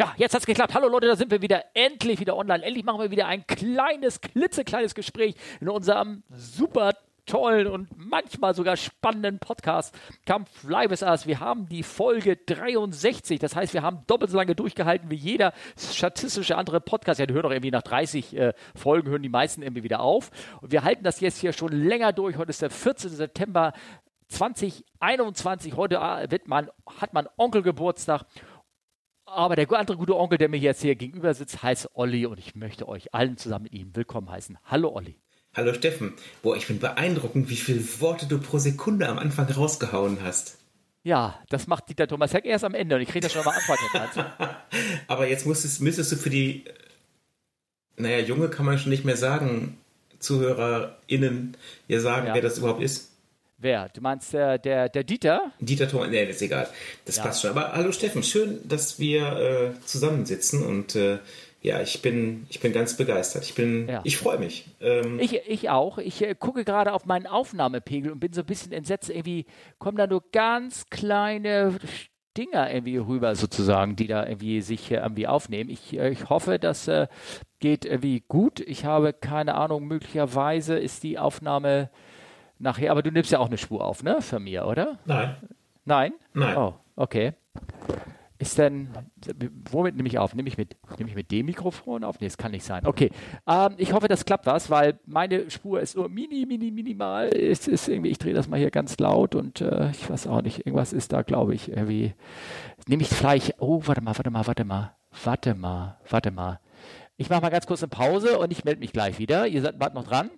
Ja, jetzt hat's geklappt. Hallo Leute, da sind wir wieder. Endlich wieder online. Endlich machen wir wieder ein kleines, klitzekleines Gespräch in unserem super tollen und manchmal sogar spannenden Podcast Come Fly With Us. Wir haben die Folge 63. Das heißt, wir haben doppelt so lange durchgehalten wie jeder statistische andere Podcast. Ja, die hören doch irgendwie nach 30 äh, Folgen, hören die meisten irgendwie wieder auf. Und wir halten das jetzt hier schon länger durch. Heute ist der 14. September 2021. Heute äh, wird man, hat man Onkel Geburtstag aber der andere gute Onkel, der mir jetzt hier gegenüber sitzt, heißt Olli und ich möchte euch allen zusammen mit ihm willkommen heißen. Hallo Olli. Hallo Steffen. Boah, ich bin beeindruckend, wie viele Worte du pro Sekunde am Anfang rausgehauen hast. Ja, das macht Dieter Thomas Heck erst am Ende und ich kriege das schon am Anfang. Aber jetzt musstest, müsstest du für die, naja, Junge kann man schon nicht mehr sagen, ZuhörerInnen, ja sagen, ja. wer das überhaupt ist. Wer? Du meinst der, der, der Dieter? Dieter Thomas, nee, das ist egal. Das ja. passt schon. Aber hallo Steffen, schön, dass wir äh, zusammensitzen und äh, ja, ich bin, ich bin ganz begeistert. Ich bin, ja. ich freue mich. Ähm, ich, ich auch. Ich äh, gucke gerade auf meinen Aufnahmepegel und bin so ein bisschen entsetzt. Irgendwie kommen da nur ganz kleine Dinger irgendwie rüber sozusagen, die da irgendwie sich äh, irgendwie aufnehmen. Ich, äh, ich hoffe, das äh, geht irgendwie gut. Ich habe keine Ahnung, möglicherweise ist die Aufnahme nachher, aber du nimmst ja auch eine Spur auf, ne? Für mir, oder? Nein. Nein? Nein. Oh, okay. Ist denn, womit nehme ich auf? Nehme ich mit, nehme ich mit dem Mikrofon auf? Nee, das kann nicht sein. Okay. Ähm, ich hoffe, das klappt was, weil meine Spur ist nur mini, mini, minimal. Es ist irgendwie, ich drehe das mal hier ganz laut und äh, ich weiß auch nicht, irgendwas ist da, glaube ich, irgendwie. Nehme ich vielleicht, oh, warte mal, warte mal, warte mal, warte mal, warte mal. Ich mache mal ganz kurz eine Pause und ich melde mich gleich wieder. Ihr seid bald noch dran.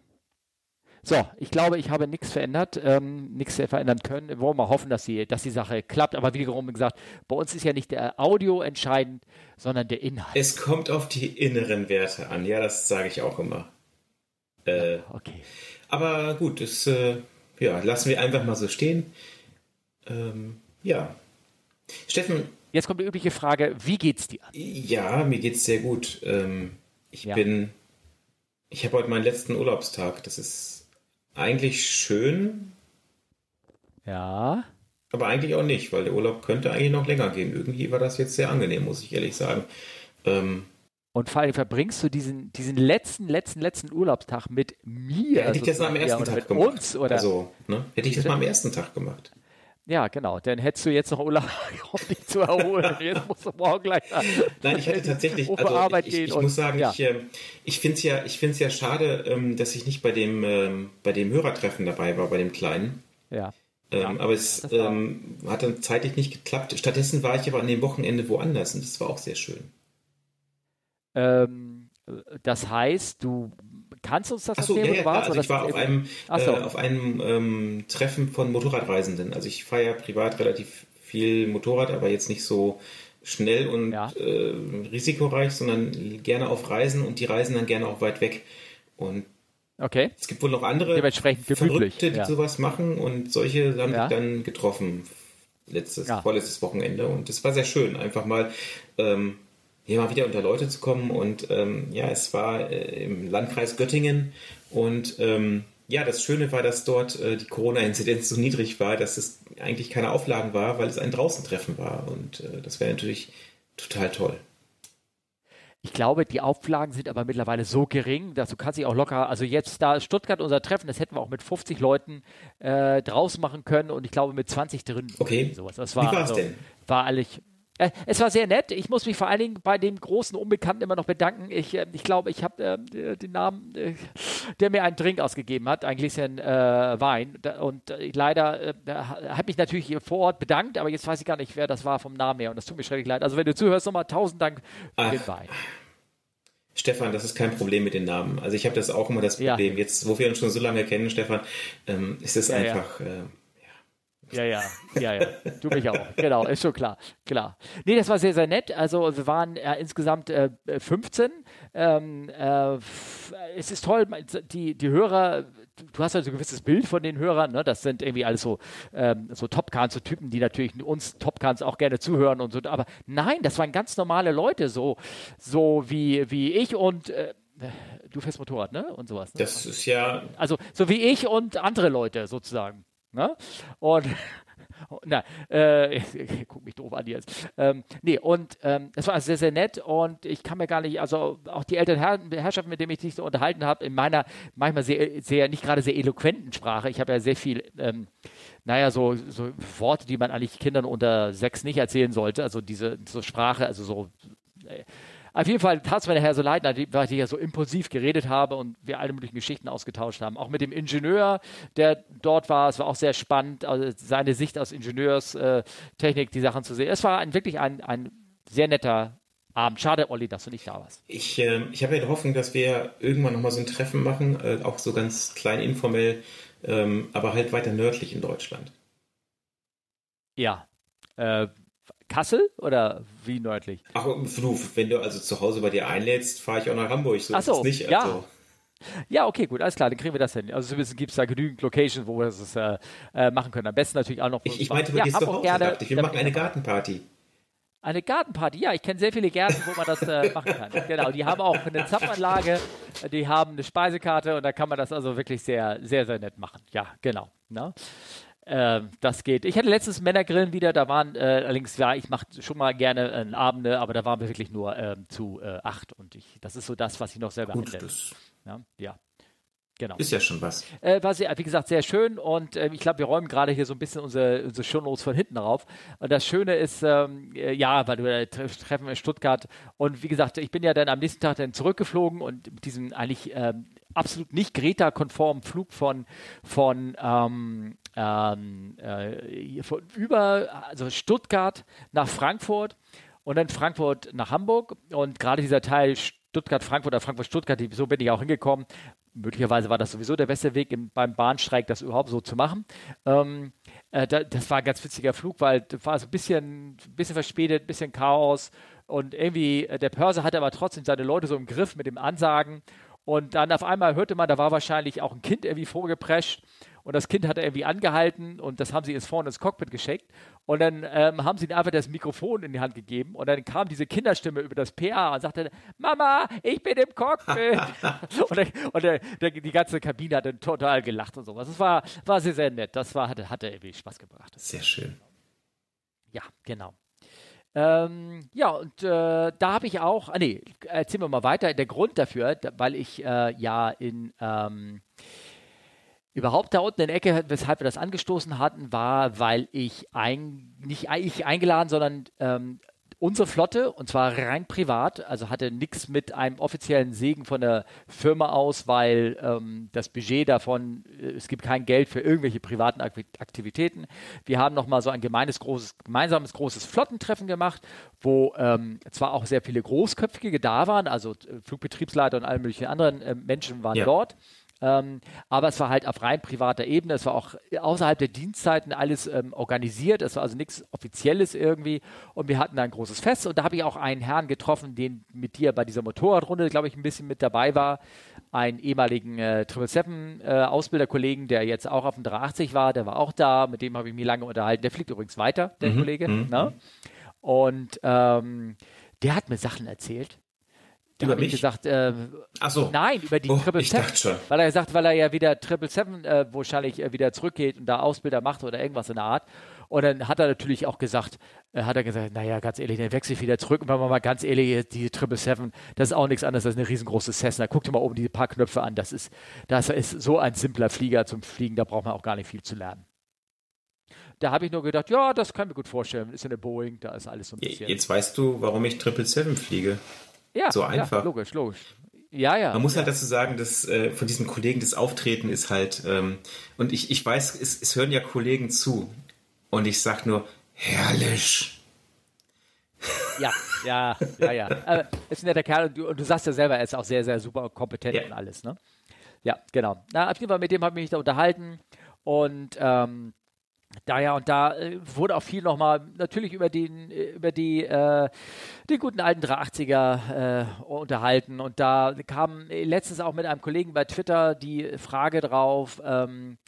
So, ich glaube, ich habe nichts verändert, ähm, nichts verändern können. Wir wollen mal hoffen, dass die, dass die Sache klappt. Aber wie wiederum gesagt, bei uns ist ja nicht der Audio entscheidend, sondern der Inhalt. Es kommt auf die inneren Werte an. Ja, das sage ich auch immer. Äh, okay. Aber gut, das äh, ja, lassen wir einfach mal so stehen. Ähm, ja. Steffen. Jetzt kommt die übliche Frage, wie geht's dir? Ja, mir geht's sehr gut. Ähm, ich ja. bin, ich habe heute meinen letzten Urlaubstag. Das ist eigentlich schön. Ja. Aber eigentlich auch nicht, weil der Urlaub könnte eigentlich noch länger gehen. Irgendwie war das jetzt sehr angenehm, muss ich ehrlich sagen. Ähm, und vor allem verbringst du diesen, diesen letzten, letzten, letzten Urlaubstag mit mir. Ja, hätte ich das mal am ersten Tag gemacht. Uns, oder? Also, ne? Hätte ich das mal am ersten Tag gemacht. Ja, genau. Dann hättest du jetzt noch Urlaub, um dich zu erholen. Jetzt musst du morgen gleich. Nein, ich hatte tatsächlich, also ich, ich, ich muss sagen, ja. ich, äh, ich finde es ja, ich find's ja schade, ähm, dass ich nicht bei dem, ähm, bei dem Hörertreffen dabei war, bei dem Kleinen. Ja. Ähm, ja aber es ähm, hat dann zeitlich nicht geklappt. Stattdessen war ich aber an dem Wochenende woanders und das war auch sehr schön. Ähm, das heißt, du Kannst du uns das Achso, erzählen? Ja, ja, also ich war auf einem, äh, auf einem ähm, Treffen von Motorradreisenden. Also ich fahre ja privat relativ viel Motorrad, aber jetzt nicht so schnell und ja. äh, risikoreich, sondern gerne auf Reisen und die reisen dann gerne auch weit weg. Und okay. es gibt wohl noch andere Verrückte, die ja. sowas machen und solche haben ja. dann getroffen letztes, vorletztes Wochenende und das war sehr schön, einfach mal ähm, hier mal wieder unter Leute zu kommen. Und ähm, ja, es war äh, im Landkreis Göttingen. Und ähm, ja, das Schöne war, dass dort äh, die Corona-Inzidenz so niedrig war, dass es eigentlich keine Auflagen war, weil es ein Draußentreffen war. Und äh, das wäre natürlich total toll. Ich glaube, die Auflagen sind aber mittlerweile so gering, dass du kannst dich auch locker, also jetzt da Stuttgart unser Treffen, das hätten wir auch mit 50 Leuten äh, draus machen können und ich glaube mit 20 drin. Okay. Sowas. Das war, Wie war es also, denn? War eigentlich, es war sehr nett. Ich muss mich vor allen Dingen bei dem großen Unbekannten immer noch bedanken. Ich, äh, ich glaube, ich habe äh, den Namen, äh, der mir einen Drink ausgegeben hat, ein Gläschen äh, Wein. Und äh, leider hat mich natürlich vor Ort bedankt, aber jetzt weiß ich gar nicht, wer das war vom Namen her. Und das tut mir schrecklich leid. Also wenn du zuhörst, nochmal tausend Dank für Ach. den Wein. Stefan, das ist kein Problem mit den Namen. Also ich habe das auch immer das Problem. Ja. Jetzt, wo wir uns schon so lange kennen, Stefan, ähm, ist es ja, einfach. Ja ja, ja, ja, ja. Du mich auch. Genau, ist schon klar. Klar. Nee, das war sehr, sehr nett. Also wir waren äh, insgesamt äh, 15. Ähm, äh, es ist toll, die, die Hörer, du hast also ein gewisses Bild von den Hörern, ne? Das sind irgendwie alles so, ähm, so Topcans, so Typen, die natürlich uns Topcans auch gerne zuhören und so. Aber nein, das waren ganz normale Leute, so, so wie, wie ich und äh, du fährst Motorrad, ne? Und sowas. Ne? Das ist ja. Also so wie ich und andere Leute sozusagen. Ne? Und, Na, äh, guck mich doof an jetzt. Ähm, nee, und ähm, es war sehr, sehr nett und ich kann mir gar nicht, also auch die älteren Herr Herrschaften, mit denen ich mich so unterhalten habe, in meiner manchmal sehr, sehr, nicht gerade sehr eloquenten Sprache, ich habe ja sehr viel, ähm, naja, so, so Worte, die man eigentlich Kindern unter sechs nicht erzählen sollte, also diese so Sprache, also so äh, auf jeden Fall tat es mir nachher so leid, weil ich ja so impulsiv geredet habe und wir alle möglichen Geschichten ausgetauscht haben. Auch mit dem Ingenieur, der dort war. Es war auch sehr spannend, also seine Sicht aus Ingenieurstechnik, die Sachen zu sehen. Es war ein, wirklich ein, ein sehr netter Abend. Schade, Olli, dass du nicht da warst. Ich, äh, ich habe ja die Hoffnung, dass wir irgendwann nochmal so ein Treffen machen, äh, auch so ganz klein informell, ähm, aber halt weiter nördlich in Deutschland. Ja, äh, Kassel oder wie nördlich? Ach, wenn du also zu Hause bei dir einlädst, fahre ich auch nach Hamburg. So Ach so, nicht. Ja. Also. Ja, okay, gut, alles klar, dann kriegen wir das hin. Also zumindest gibt es da genügend Locations, wo wir das äh, machen können. Am besten natürlich auch noch. Ich, ich meinte, ja, Hamburg gerne. Ich, wir machen eine Gartenparty. Eine Gartenparty, ja, ich kenne sehr viele Gärten, wo man das äh, machen kann. Genau, die haben auch eine Zapfanlage, die haben eine Speisekarte und da kann man das also wirklich sehr, sehr, sehr nett machen. Ja, genau. Ne? Ähm, das geht. Ich hatte letztens Männergrillen wieder, da waren äh, allerdings, ja, ich mache schon mal gerne äh, Abende, aber da waren wir wirklich nur ähm, zu äh, acht und ich, das ist so das, was ich noch selber Gut, ja, ja. Genau. Ist ja schon was. Äh, war sehr, wie gesagt, sehr schön und äh, ich glaube, wir räumen gerade hier so ein bisschen unsere, unsere Shownotes von hinten rauf. Und das Schöne ist, ähm, äh, ja, weil wir treffen in Stuttgart und wie gesagt, ich bin ja dann am nächsten Tag dann zurückgeflogen und mit diesem eigentlich ähm, absolut nicht Greta-konformen Flug von, von, ähm, ähm, äh, von über, also Stuttgart nach Frankfurt und dann Frankfurt nach Hamburg und gerade dieser Teil Stuttgart-Frankfurt oder Frankfurt-Stuttgart, so bin ich auch hingekommen, möglicherweise war das sowieso der beste Weg im, beim Bahnstreik, das überhaupt so zu machen. Ähm, äh, da, das war ein ganz witziger Flug, weil war so ein bisschen, bisschen verspätet, ein bisschen Chaos. Und irgendwie äh, der Pörser hatte aber trotzdem seine Leute so im Griff mit dem Ansagen. Und dann auf einmal hörte man, da war wahrscheinlich auch ein Kind irgendwie vorgeprescht und das Kind hat irgendwie angehalten und das haben sie jetzt vorne ins Cockpit geschickt. Und dann ähm, haben sie ihm einfach das Mikrofon in die Hand gegeben und dann kam diese Kinderstimme über das PA und sagte, Mama, ich bin im Cockpit. und, der, und der, der, die ganze Kabine hat dann total gelacht und sowas. Das war, war sehr, sehr nett. Das war, hatte, hatte irgendwie Spaß gebracht. Sehr schön. Ja, genau. Ähm, ja, und äh, da habe ich auch, ah nee, erzählen wir mal weiter. Der Grund dafür, da, weil ich äh, ja in ähm, überhaupt da unten in der Ecke, weshalb wir das angestoßen hatten, war, weil ich ein, nicht ich eingeladen, sondern ähm, unsere Flotte, und zwar rein privat, also hatte nichts mit einem offiziellen Segen von der Firma aus, weil ähm, das Budget davon, äh, es gibt kein Geld für irgendwelche privaten Aktivitäten. Wir haben nochmal so ein gemeines, großes, gemeinsames großes Flottentreffen gemacht, wo ähm, zwar auch sehr viele Großköpfige da waren, also äh, Flugbetriebsleiter und alle möglichen anderen äh, Menschen waren ja. dort. Ähm, aber es war halt auf rein privater Ebene. Es war auch außerhalb der Dienstzeiten alles ähm, organisiert. Es war also nichts Offizielles irgendwie. Und wir hatten da ein großes Fest. Und da habe ich auch einen Herrn getroffen, den mit dir bei dieser Motorradrunde, glaube ich, ein bisschen mit dabei war. Einen ehemaligen äh, 777 äh, Ausbilderkollegen, der jetzt auch auf dem 380 war. Der war auch da. Mit dem habe ich mich lange unterhalten. Der fliegt übrigens weiter, der mhm, Kollege. Ne? Und ähm, der hat mir Sachen erzählt da über mich? gesagt, äh, Ach so. nein, über die oh, Triple Seven. Weil er gesagt, weil er ja wieder Triple Seven äh, wahrscheinlich äh, wieder zurückgeht und da Ausbilder macht oder irgendwas in der Art. Und dann hat er natürlich auch gesagt, äh, hat er gesagt, naja, ganz ehrlich, dann wechsle ich wieder zurück. Und wenn man mal ganz ehrlich, die Triple Seven, das ist auch nichts anderes als eine riesengroße Cessna. Guck dir mal oben die paar Knöpfe an. Das ist, das ist so ein simpler Flieger zum Fliegen, da braucht man auch gar nicht viel zu lernen. Da habe ich nur gedacht, ja, das kann ich mir gut vorstellen. Ist eine Boeing, da ist alles so ein bisschen. Jetzt weißt du, warum ich Triple Seven fliege. Ja, so einfach. Ja, logisch, logisch. Ja, ja. Man muss halt dazu sagen, dass äh, von diesem Kollegen das Auftreten ist halt, ähm, und ich, ich weiß, es, es hören ja Kollegen zu. Und ich sag nur, herrlich. Ja, ja, ja, ja. Aber ist ein netter Kerl und du, und du sagst ja selber, er ist auch sehr, sehr super kompetent ja. und alles, ne? Ja, genau. Na, auf jeden Fall mit dem habe ich mich da unterhalten und ähm, da ja und da äh, wurde auch viel nochmal natürlich über den über die äh, den guten alten 380er äh, unterhalten. Und da kam letztens auch mit einem Kollegen bei Twitter die Frage drauf ähm,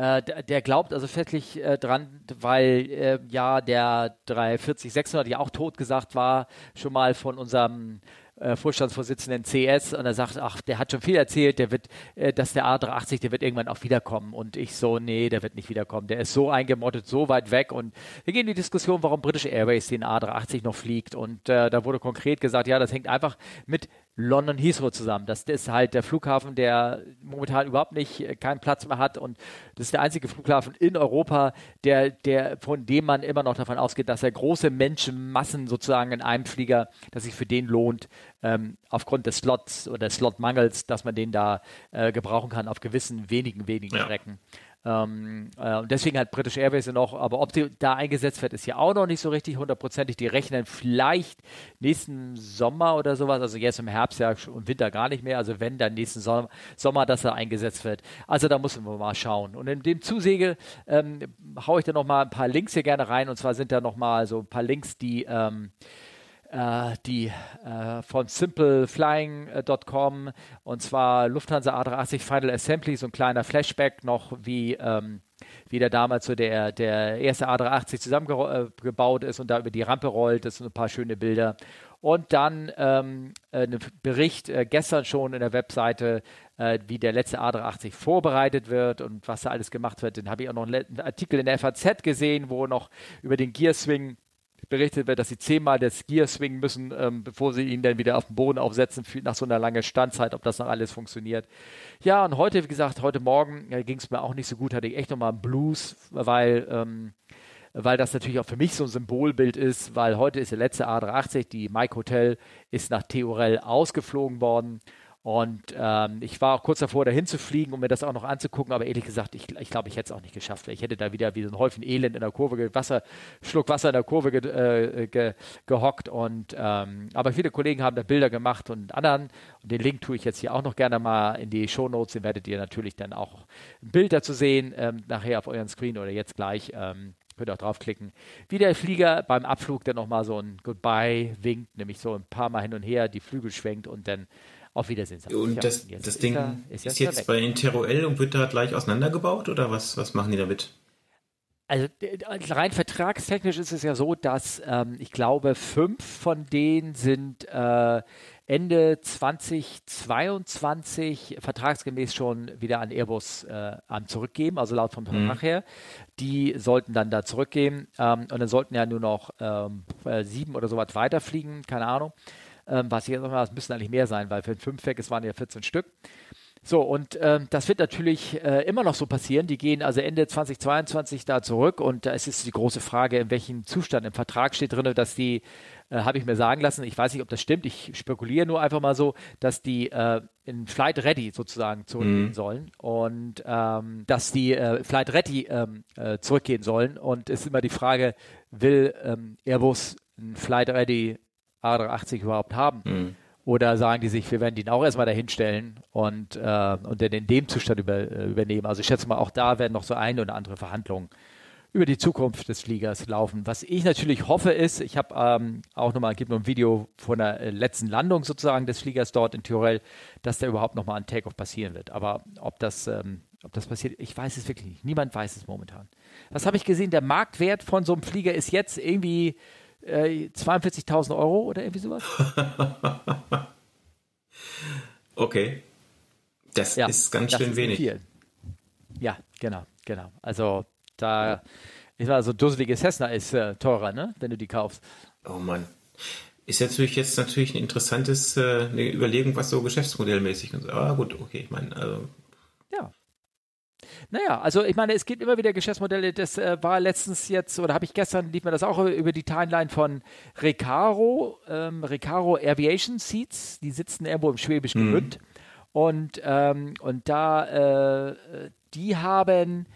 äh, der glaubt also fettlich äh, dran, weil äh, ja der 340 600 ja auch tot gesagt war schon mal von unserem äh, Vorstandsvorsitzenden CS und er sagt, ach, der hat schon viel erzählt, der wird, äh, dass der A380, der wird irgendwann auch wiederkommen. Und ich so, nee, der wird nicht wiederkommen. Der ist so eingemottet, so weit weg. Und wir gehen in die Diskussion, warum British Airways den A380 noch fliegt. Und äh, da wurde konkret gesagt, ja, das hängt einfach mit London Heathrow zusammen. Das ist halt der Flughafen, der momentan überhaupt nicht äh, keinen Platz mehr hat und das ist der einzige Flughafen in Europa, der, der, von dem man immer noch davon ausgeht, dass er große Menschenmassen sozusagen in einem Flieger, dass sich für den lohnt, ähm, aufgrund des Slots oder Slotmangels, dass man den da äh, gebrauchen kann auf gewissen wenigen, wenigen ja. Strecken. Ähm, äh, und deswegen hat British Airways ja noch, aber ob die da eingesetzt wird, ist ja auch noch nicht so richtig hundertprozentig. Die rechnen vielleicht nächsten Sommer oder sowas, also jetzt im Herbst ja und Winter gar nicht mehr. Also wenn dann nächsten Sommer, Sommer dass er eingesetzt wird. Also da müssen wir mal schauen. Und in dem Zusege ähm, haue ich da noch mal ein paar Links hier gerne rein. Und zwar sind da noch mal so ein paar Links, die ähm, äh, die äh, von simpleflying.com und zwar Lufthansa A380 Final Assembly, so ein kleiner Flashback noch, wie, ähm, wie der damals so der, der erste A380 zusammengebaut ist und da über die Rampe rollt. Das sind ein paar schöne Bilder. Und dann ähm, ein Bericht äh, gestern schon in der Webseite, äh, wie der letzte A380 vorbereitet wird und was da alles gemacht wird. Den habe ich auch noch einen Artikel in der FAZ gesehen, wo noch über den Gearswing berichtet wird, dass sie zehnmal das Gear swingen müssen, ähm, bevor sie ihn dann wieder auf den Boden aufsetzen, nach so einer langen Standzeit, ob das noch alles funktioniert. Ja, und heute, wie gesagt, heute Morgen äh, ging es mir auch nicht so gut, hatte ich echt nochmal einen Blues, weil, ähm, weil das natürlich auch für mich so ein Symbolbild ist, weil heute ist der letzte A380, die Mike Hotel ist nach Theorel ausgeflogen worden und ähm, ich war auch kurz davor, dahin zu fliegen, um mir das auch noch anzugucken, aber ehrlich gesagt, ich, ich glaube, ich hätte es auch nicht geschafft. Ich hätte da wieder wie so ein Häufchen Elend in der Kurve, Wasser, Schluck Wasser in der Kurve ge, äh, ge, gehockt. Und ähm, aber viele Kollegen haben da Bilder gemacht und anderen. Und den Link tue ich jetzt hier auch noch gerne mal in die Show Notes. Den werdet ihr natürlich dann auch ein Bild dazu sehen, ähm, nachher auf euren Screen oder jetzt gleich. Ähm, könnt auch draufklicken. Wie der Flieger beim Abflug dann nochmal so ein Goodbye winkt, nämlich so ein paar Mal hin und her, die Flügel schwenkt und dann auf Wiedersehen. Und das, das ist Ding er, ist, ist jetzt bei Interoel und wird da gleich auseinandergebaut oder was, was machen die damit? Also rein vertragstechnisch ist es ja so, dass ähm, ich glaube, fünf von denen sind äh, Ende 2022 vertragsgemäß schon wieder an Airbus äh, zurückgeben, also laut vom Vertrag mhm. her. Die sollten dann da zurückgehen ähm, und dann sollten ja nur noch ähm, äh, sieben oder so was weiterfliegen, keine Ahnung. Ähm, was jetzt nochmal, es müssen eigentlich mehr sein, weil für ein Fünfpack, es waren ja 14 Stück. So, und ähm, das wird natürlich äh, immer noch so passieren. Die gehen also Ende 2022 da zurück und da ist es die große Frage, in welchem Zustand im Vertrag steht drin, dass die, äh, habe ich mir sagen lassen, ich weiß nicht, ob das stimmt, ich spekuliere nur einfach mal so, dass die äh, in Flight Ready sozusagen zurückgehen mhm. sollen und ähm, dass die äh, Flight Ready ähm, äh, zurückgehen sollen. Und es ist immer die Frage, will ähm, Airbus ein Flight Ready A380 überhaupt haben. Mhm. Oder sagen die sich, wir werden den auch erstmal dahinstellen und, äh, und dann in dem Zustand über, äh, übernehmen. Also ich schätze mal, auch da werden noch so eine oder andere Verhandlungen über die Zukunft des Fliegers laufen. Was ich natürlich hoffe ist, ich habe ähm, auch nochmal, gibt noch ein Video von der äh, letzten Landung sozusagen des Fliegers dort in Tyrell, dass da überhaupt nochmal ein Takeoff passieren wird. Aber ob das, ähm, ob das passiert, ich weiß es wirklich nicht. Niemand weiß es momentan. Was habe ich gesehen? Der Marktwert von so einem Flieger ist jetzt irgendwie äh, 42.000 Euro oder irgendwie sowas. okay. Das ja, ist ganz schön ist wenig. Viel. Ja, genau, genau. Also da, ich war so dusselige Cessna ist äh, teurer, ne, wenn du die kaufst. Oh Mann. Ist natürlich jetzt natürlich ein interessantes äh, eine Überlegung, was so geschäftsmodellmäßig und so. Aber gut, okay, ich meine, also naja, also ich meine, es gibt immer wieder Geschäftsmodelle. Das äh, war letztens jetzt, oder habe ich gestern, lief mir das auch über die Timeline von Recaro, ähm, Recaro Aviation Seats. Die sitzen irgendwo im Schwäbischen mhm. Gmünd. Und, ähm, und da, äh, die haben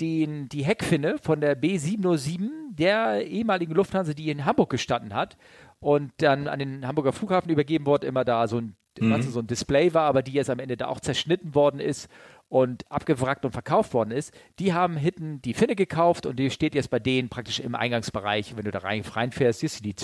den, die Heckfinne von der B707, der ehemaligen Lufthansa, die in Hamburg gestanden hat und dann an den Hamburger Flughafen übergeben wurde, immer da so ein, mhm. so ein Display war, aber die jetzt am Ende da auch zerschnitten worden ist und abgewrackt und verkauft worden ist, die haben hinten die Finne gekauft und die steht jetzt bei denen praktisch im Eingangsbereich. Wenn du da rein, reinfährst, siehst du die,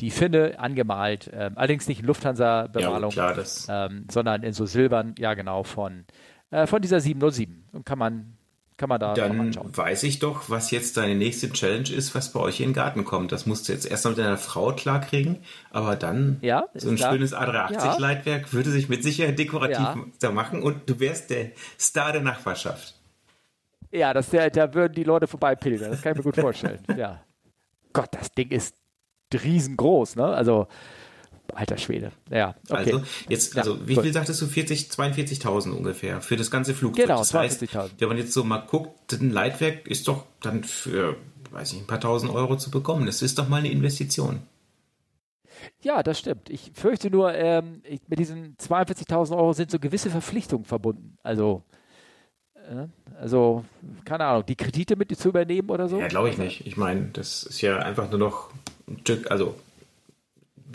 die Finne angemalt. Ähm, allerdings nicht in Lufthansa-Bemalung, ja, ähm, sondern in so Silbern, ja genau, von, äh, von dieser 707. Und kann man kann man da Dann weiß ich doch, was jetzt deine nächste Challenge ist, was bei euch in den Garten kommt. Das musst du jetzt erst mal mit deiner Frau klarkriegen, aber dann ja, so ein schönes A380-Leitwerk ja. würde sich mit Sicherheit dekorativ ja. da machen und du wärst der Star der Nachbarschaft. Ja, das, da würden die Leute vorbeipilgern. Das kann ich mir gut vorstellen. ja. Gott, das Ding ist riesengroß, ne? Also, alter Schwede. Ja, okay. Also, jetzt, also, ja, wie viel sagtest du? 40, 42.000 ungefähr für das ganze Flugzeug. Genau, das heißt, wenn man jetzt so mal guckt, ein Leitwerk ist doch dann für, weiß ich, ein paar tausend Euro zu bekommen. Das ist doch mal eine Investition. Ja, das stimmt. Ich fürchte nur, ähm, ich, mit diesen 42.000 Euro sind so gewisse Verpflichtungen verbunden. Also, äh, also, keine Ahnung, die Kredite mit zu übernehmen oder so? Ja, glaube ich nicht. Ich meine, das ist ja einfach nur noch ein Stück, also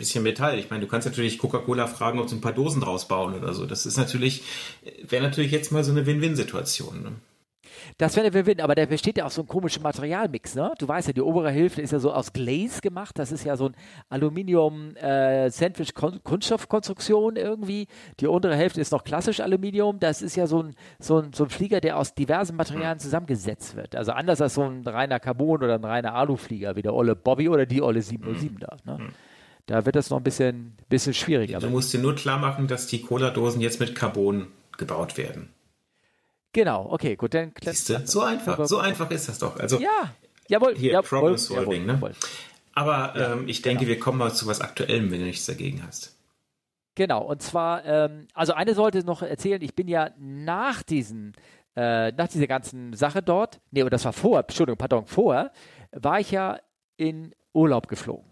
bisschen Metall. Ich meine, du kannst natürlich Coca-Cola fragen, ob sie ein paar Dosen draus bauen oder so. Das ist natürlich, wäre natürlich jetzt mal so eine Win-Win-Situation. Ne? Das wäre der Win, aber der besteht ja aus so einem komischen Materialmix, ne? Du weißt ja, die obere Hälfte ist ja so aus Glaze gemacht. Das ist ja so ein Aluminium-Sandwich-Kunststoffkonstruktion äh, irgendwie. Die untere Hälfte ist noch klassisch Aluminium. Das ist ja so ein, so ein, so ein Flieger, der aus diversen Materialien zusammengesetzt wird. Also anders als so ein reiner Carbon oder ein reiner Aluflieger, wie der Olle Bobby oder die Olle 707 da. Ne? Da wird das noch ein bisschen, bisschen schwieriger. Du musst dir nur klar machen, dass die Cola-Dosen jetzt mit Carbon gebaut werden. Genau, okay, gut, dann Siehste, so einfach, so einfach ist das doch. Also ja, jawohl, hier jawohl, Problem Solving, ne? Jawohl. Aber ja, ähm, ich denke, genau. wir kommen mal zu was Aktuellem, wenn du nichts dagegen hast. Genau, und zwar, ähm, also eine sollte noch erzählen, ich bin ja nach diesen, äh, nach dieser ganzen Sache dort, nee, das war vorher, Entschuldigung, pardon, vorher, war ich ja in Urlaub geflogen.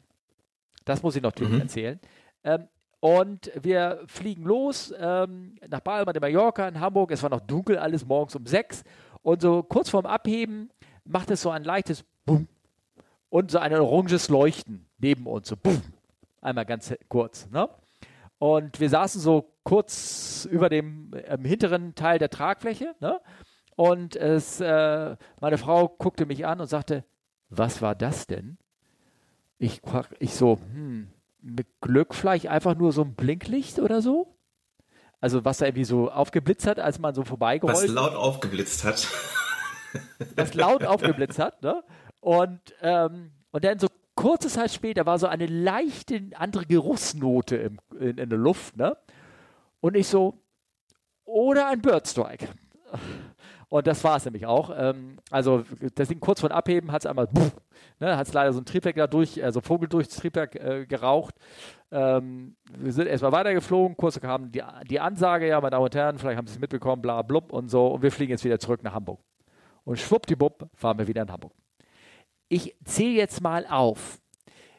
Das muss ich noch mhm. erzählen. Ähm, und wir fliegen los ähm, nach Palma de Mallorca in Hamburg. Es war noch dunkel, alles morgens um sechs. Und so kurz vorm Abheben macht es so ein leichtes Bumm und so ein oranges Leuchten neben uns. So Bumm. Einmal ganz kurz. Ne? Und wir saßen so kurz über dem ähm, hinteren Teil der Tragfläche. Ne? Und es, äh, meine Frau guckte mich an und sagte, was war das denn? Ich, ich so, hm, mit Glück vielleicht einfach nur so ein Blinklicht oder so. Also was da irgendwie so aufgeblitzt hat, als man so vorbeigerollt Was laut aufgeblitzt hat. was laut aufgeblitzt hat, ne? Und, ähm, und dann so kurze Zeit später war so eine leichte andere Geruchsnote im, in, in der Luft, ne? Und ich so, oder ein Birdstrike. Und das war es nämlich auch. Ähm, also das Ding kurz vor Abheben hat es einmal, ne, hat es leider so ein Triebwerk da durch, also Vogel durchs Triebwerk äh, geraucht. Ähm, wir sind erstmal weitergeflogen, kurz kam die, die Ansage, ja, meine Damen und Herren, vielleicht haben Sie es mitbekommen, bla blub und so. Und wir fliegen jetzt wieder zurück nach Hamburg. Und schwuppdiwupp fahren wir wieder in Hamburg. Ich zähle jetzt mal auf.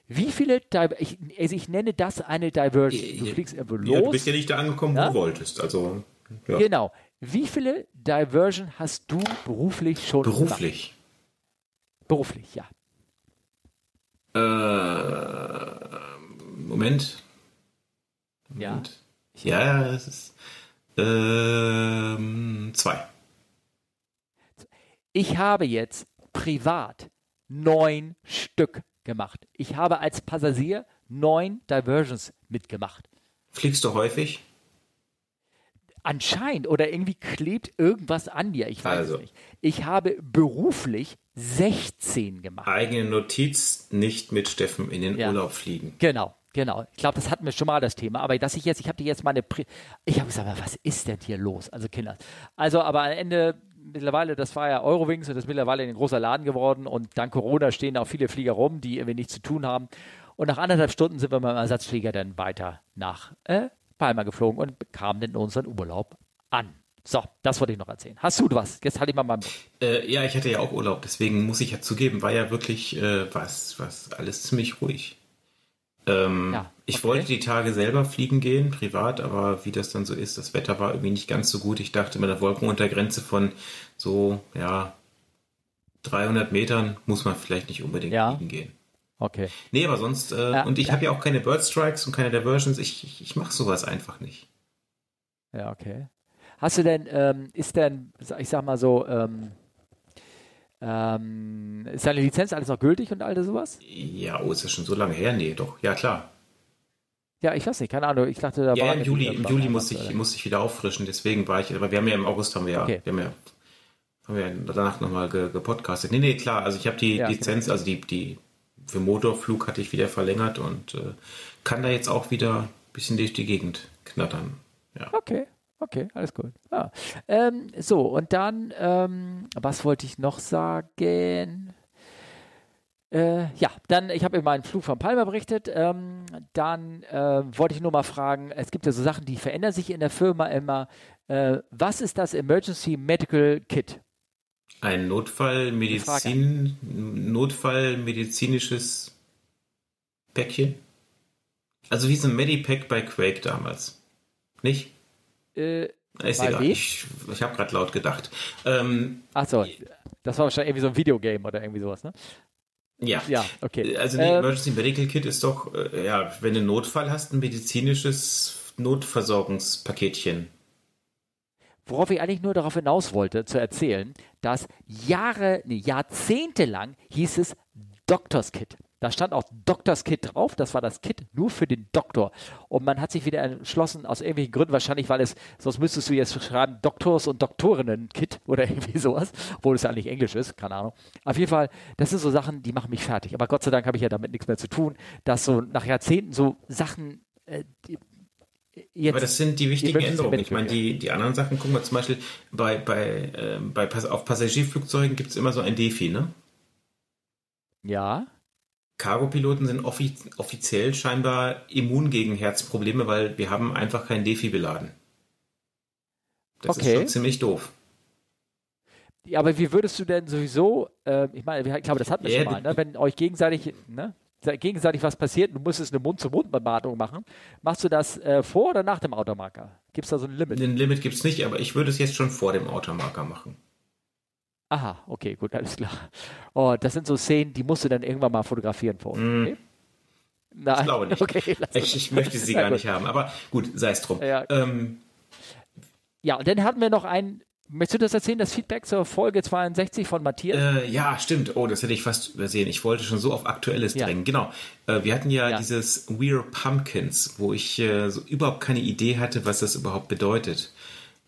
Wie viele, ich, also ich nenne das eine Diversion. Du fliegst irgendwo los. Ja, du bist ja nicht da angekommen, wo ja? du wolltest. Also, ja. Genau. Wie viele Diversion hast du beruflich schon Beruflich? Gemacht? Beruflich, ja. Äh, Moment. Moment. Ja. Ja, es ist ähm, zwei. Ich habe jetzt privat neun Stück gemacht. Ich habe als Passagier neun Diversions mitgemacht. Fliegst du häufig? Anscheinend oder irgendwie klebt irgendwas an dir. Ich weiß also, es nicht. Ich habe beruflich 16 gemacht. Eigene Notiz, nicht mit Steffen in den ja. Urlaub fliegen. Genau. Genau, ich glaube, das hatten wir schon mal das Thema. Aber dass ich jetzt, ich habe dir jetzt meine, Pri ich habe gesagt, was ist denn hier los? Also Kinder. Also, aber am Ende mittlerweile, das war ja Eurowings und das ist mittlerweile ein großer Laden geworden und dank Corona stehen auch viele Flieger rum, die irgendwie nichts zu tun haben. Und nach anderthalb Stunden sind wir mit dem Ersatzflieger dann weiter nach äh, Palma geflogen und kamen in unseren Urlaub an. So, das wollte ich noch erzählen. Hast du was? Jetzt halte ich mal meinen äh, Ja, ich hatte ja auch Urlaub, deswegen muss ich ja zugeben, war ja wirklich äh, was, was alles ziemlich ruhig. Ähm, ja, okay. Ich wollte die Tage selber fliegen gehen, privat, aber wie das dann so ist, das Wetter war irgendwie nicht ganz so gut. Ich dachte, mit einer Wolkenuntergrenze von so, ja, 300 Metern muss man vielleicht nicht unbedingt ja. fliegen gehen. Okay. Nee, aber sonst, äh, ja, und ich habe ja auch keine Bird Strikes und keine Diversions, ich, ich, ich mache sowas einfach nicht. Ja, okay. Hast du denn, ähm, ist denn, ich sag mal so, ähm, ähm, ist deine Lizenz alles noch gültig und all sowas? Ja, oh, ist das schon so lange her? Nee, doch, ja klar. Ja, ich weiß nicht, keine Ahnung. Ich dachte, da ja, war. Ja, im Juli, im Juli musste ich, musste ich wieder auffrischen, deswegen war ich, aber wir haben ja im August haben wir ja, okay. wir haben ja haben wir danach nochmal gepodcastet. Nee, nee, klar, also ich habe die ja, Lizenz, genau. also die, die für Motorflug hatte ich wieder verlängert und äh, kann da jetzt auch wieder ein bisschen durch die Gegend knattern. Ja. Okay. Okay, alles gut. Ja. Ähm, so, und dann, ähm, was wollte ich noch sagen? Äh, ja, dann, ich habe über meinen Flug von Palma berichtet. Ähm, dann äh, wollte ich nur mal fragen, es gibt ja so Sachen, die verändern sich in der Firma immer. Äh, was ist das Emergency Medical Kit? Ein Notfallmedizin, Notfallmedizinisches Päckchen? Also wie so ein Medipack bei Quake damals. Nicht? Äh, ist egal. Ich, ich habe gerade laut gedacht. Ähm, Achso, das war wahrscheinlich irgendwie so ein Videogame oder irgendwie sowas, ne? Ja. ja, okay. Also ein ähm, Emergency Medical Kit ist doch, äh, ja, wenn du einen Notfall hast, ein medizinisches Notversorgungspaketchen. Worauf ich eigentlich nur darauf hinaus wollte, zu erzählen, dass Jahre, nee, Jahrzehnte lang hieß es Doctors Kit. Da stand auch Doctors Kit drauf. Das war das Kit nur für den Doktor. Und man hat sich wieder entschlossen, aus irgendwelchen Gründen, wahrscheinlich, weil es, sonst müsstest du jetzt schreiben, Doktors und Doktorinnen Kit oder irgendwie sowas, obwohl es ja eigentlich Englisch ist, keine Ahnung. Auf jeden Fall, das sind so Sachen, die machen mich fertig. Aber Gott sei Dank habe ich ja damit nichts mehr zu tun, dass so nach Jahrzehnten so Sachen, äh, die, Jetzt, aber das sind die wichtigen Änderungen. Ich meine, die, die anderen Sachen, gucken wir zum Beispiel bei, bei, äh, bei auf Passagierflugzeugen gibt es immer so ein Defi, ne? Ja. Cargo-Piloten sind offi offiziell scheinbar immun gegen Herzprobleme, weil wir haben einfach kein Defi beladen. Das okay. ist schon ziemlich doof. Ja, aber wie würdest du denn sowieso, äh, ich meine, ich glaube, das hatten wir ja, schon mal, ne? wenn euch gegenseitig, ne? Gegenseitig was passiert, du musstest eine Mund-zu-Mund-Beatmung machen, machst du das äh, vor oder nach dem Automarker? Gibt es da so ein Limit? Ein Limit gibt es nicht, aber ich würde es jetzt schon vor dem Automarker machen. Aha, okay, gut, alles klar. Oh, das sind so Szenen, die musst du dann irgendwann mal fotografieren vor. Mm. Okay? Nein. Ich glaube nicht. Okay, ich, ich möchte sie gar nicht haben, aber gut, sei es drum. Ja. Ähm, ja, und dann hatten wir noch ein, möchtest du das erzählen, das Feedback zur Folge 62 von Matthias? Äh, ja, stimmt. Oh, das hätte ich fast übersehen. Ich wollte schon so auf Aktuelles ja. drängen. Genau. Äh, wir hatten ja, ja, dieses Weird Pumpkins, wo ich äh, so überhaupt keine Idee hatte, was das überhaupt bedeutet.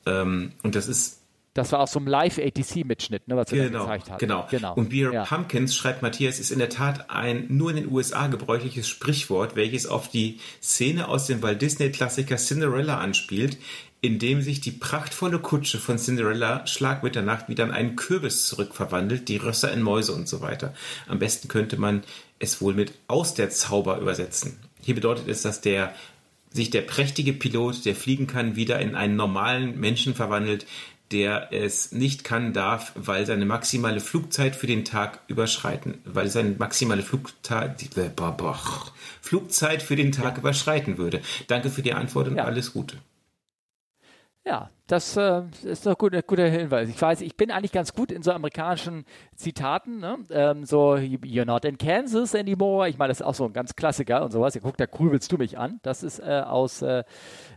Ähm, und das ist das war aus so einem Live-ATC-Mitschnitt, ne, was er genau, gezeigt hat. Genau. genau. Und Beer ja. Pumpkins, schreibt Matthias, ist in der Tat ein nur in den USA gebräuchliches Sprichwort, welches auf die Szene aus dem Walt Disney-Klassiker Cinderella anspielt, in dem sich die prachtvolle Kutsche von Cinderella Schlag Mitternacht wieder an einen Kürbis zurückverwandelt, die Rösser in Mäuse und so weiter. Am besten könnte man es wohl mit aus der Zauber übersetzen. Hier bedeutet es, dass der sich der prächtige Pilot, der fliegen kann, wieder in einen normalen Menschen verwandelt, der es nicht kann, darf, weil seine maximale Flugzeit für den Tag überschreiten, weil seine maximale Flugta äh, Flugzeit für den Tag ja. überschreiten würde. Danke für die Antwort und ja. alles Gute. Ja, das äh, ist doch gut, ein guter Hinweis. Ich weiß, ich bin eigentlich ganz gut in so amerikanischen Zitaten, ne? ähm, so You're not in Kansas anymore. Ich meine, das ist auch so ein ganz Klassiker und sowas. Ja, guck, da grübelst du mich an. Das ist äh, aus äh,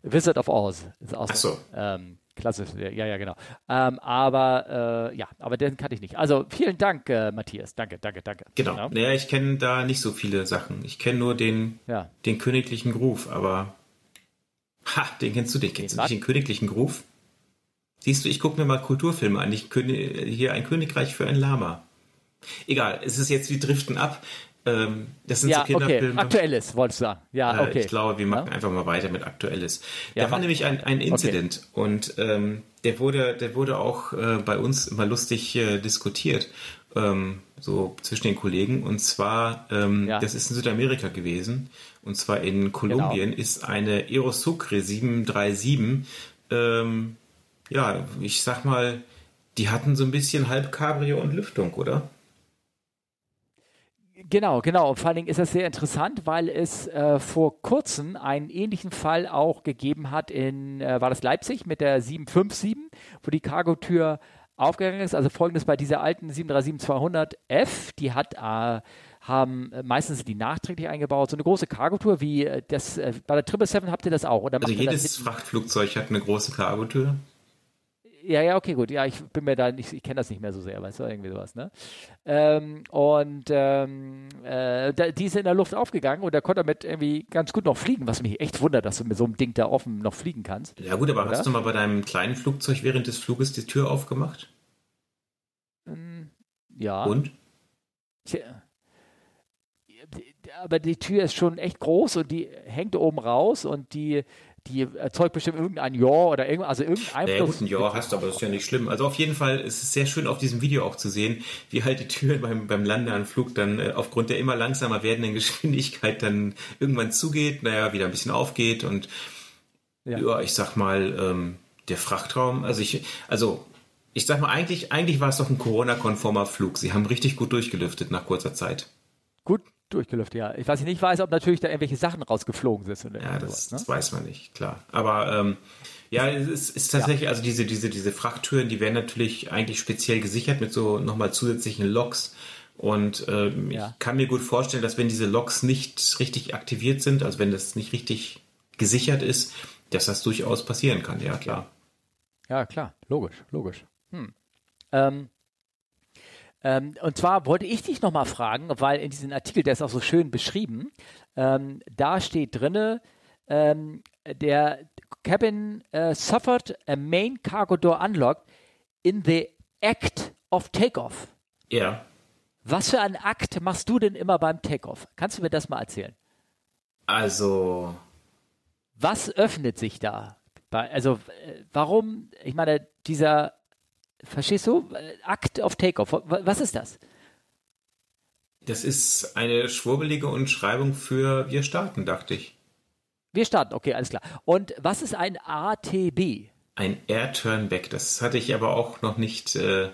Wizard of Oz. Ist auch Ach so. Ähm, Klasse, ja, ja, genau. Ähm, aber äh, ja, aber den kannte ich nicht. Also vielen Dank, äh, Matthias. Danke, danke, danke. Genau. genau. Naja, ich kenne da nicht so viele Sachen. Ich kenne nur den, ja. den königlichen Groove, aber ha, den kennst du, den kennst den du nicht, den königlichen Groove? Siehst du, ich gucke mir mal Kulturfilme an. Ich hier ein Königreich für ein Lama. Egal, es ist jetzt wie Driften ab. Ähm, das sind ja, so Kinderfilme. Okay. Aktuelles, wolltest du sagen. Ja, okay. Äh, ich glaube, wir machen ja. einfach mal weiter mit Aktuelles. Ja, da war nämlich ein, ein Incident okay. und ähm, der wurde, der wurde auch äh, bei uns immer lustig äh, diskutiert, ähm, so zwischen den Kollegen. Und zwar, ähm, ja. das ist in Südamerika gewesen. Und zwar in Kolumbien genau. ist eine Aerosucre 737, ähm, ja, ich sag mal, die hatten so ein bisschen halb Cabrio und Lüftung, oder? Genau, genau. Und vor allen Dingen ist das sehr interessant, weil es äh, vor kurzem einen ähnlichen Fall auch gegeben hat in, äh, war das Leipzig mit der 757, wo die Cargotür aufgegangen ist. Also folgendes bei dieser alten 737-200F, die hat äh, haben äh, meistens die nachträglich eingebaut, so eine große Cargotür wie äh, das äh, bei der 777 habt ihr das auch. Oder also jedes Frachtflugzeug hat eine große Cargotür? Ja, ja, okay, gut. Ja, ich bin mir da nicht, ich kenne das nicht mehr so sehr, weißt du, irgendwie sowas, ne? Ähm, und ähm, äh, da, die ist in der Luft aufgegangen und da konnte er mit irgendwie ganz gut noch fliegen, was mich echt wundert, dass du mit so einem Ding da offen noch fliegen kannst. Ja gut, aber oder? hast du mal bei deinem kleinen Flugzeug während des Fluges die Tür aufgemacht? Ja. Und? Tja. Aber die Tür ist schon echt groß und die hängt oben raus und die die erzeugt bestimmt irgendein Jahr oder irgendwas, also irgendein Einfluss. Ja, gut, ein Jahr hast du, aber das ist ja nicht schlimm. Also auf jeden Fall ist es sehr schön auf diesem Video auch zu sehen, wie halt die Türen beim, beim Landeanflug dann äh, aufgrund der immer langsamer werdenden Geschwindigkeit dann irgendwann zugeht, naja, wieder ein bisschen aufgeht und ja, ja ich sag mal, ähm, der Frachtraum, also ich, also ich sag mal, eigentlich, eigentlich war es doch ein Corona-konformer Flug. Sie haben richtig gut durchgelüftet nach kurzer Zeit. Durchgelüftet, ja. Ich weiß nicht weiß, ob natürlich da irgendwelche Sachen rausgeflogen sind. ja, das, sowas, ne? das, weiß man nicht, klar. Aber ähm, ja, es ist tatsächlich, ja. also diese, diese, diese Frachttüren, die werden natürlich eigentlich speziell gesichert mit so nochmal zusätzlichen Loks. Und ähm, ja. ich kann mir gut vorstellen, dass wenn diese Loks nicht richtig aktiviert sind, also wenn das nicht richtig gesichert ist, dass das durchaus passieren kann, ja klar. Ja, klar, logisch, logisch. Hm. Ähm, ähm, und zwar wollte ich dich nochmal fragen, weil in diesem Artikel, der ist auch so schön beschrieben, ähm, da steht drinne, ähm, der cabin uh, suffered a main cargo door unlocked in the act of takeoff. Ja. Was für einen Akt machst du denn immer beim Takeoff? Kannst du mir das mal erzählen? Also. Was öffnet sich da? Also, äh, warum, ich meine, dieser Verstehst du? Act of Takeoff. Was ist das? Das ist eine schwurbelige Umschreibung für wir starten, dachte ich. Wir starten, okay, alles klar. Und was ist ein ATB? Ein Air Turnback. Das hatte ich aber auch noch nicht. Äh,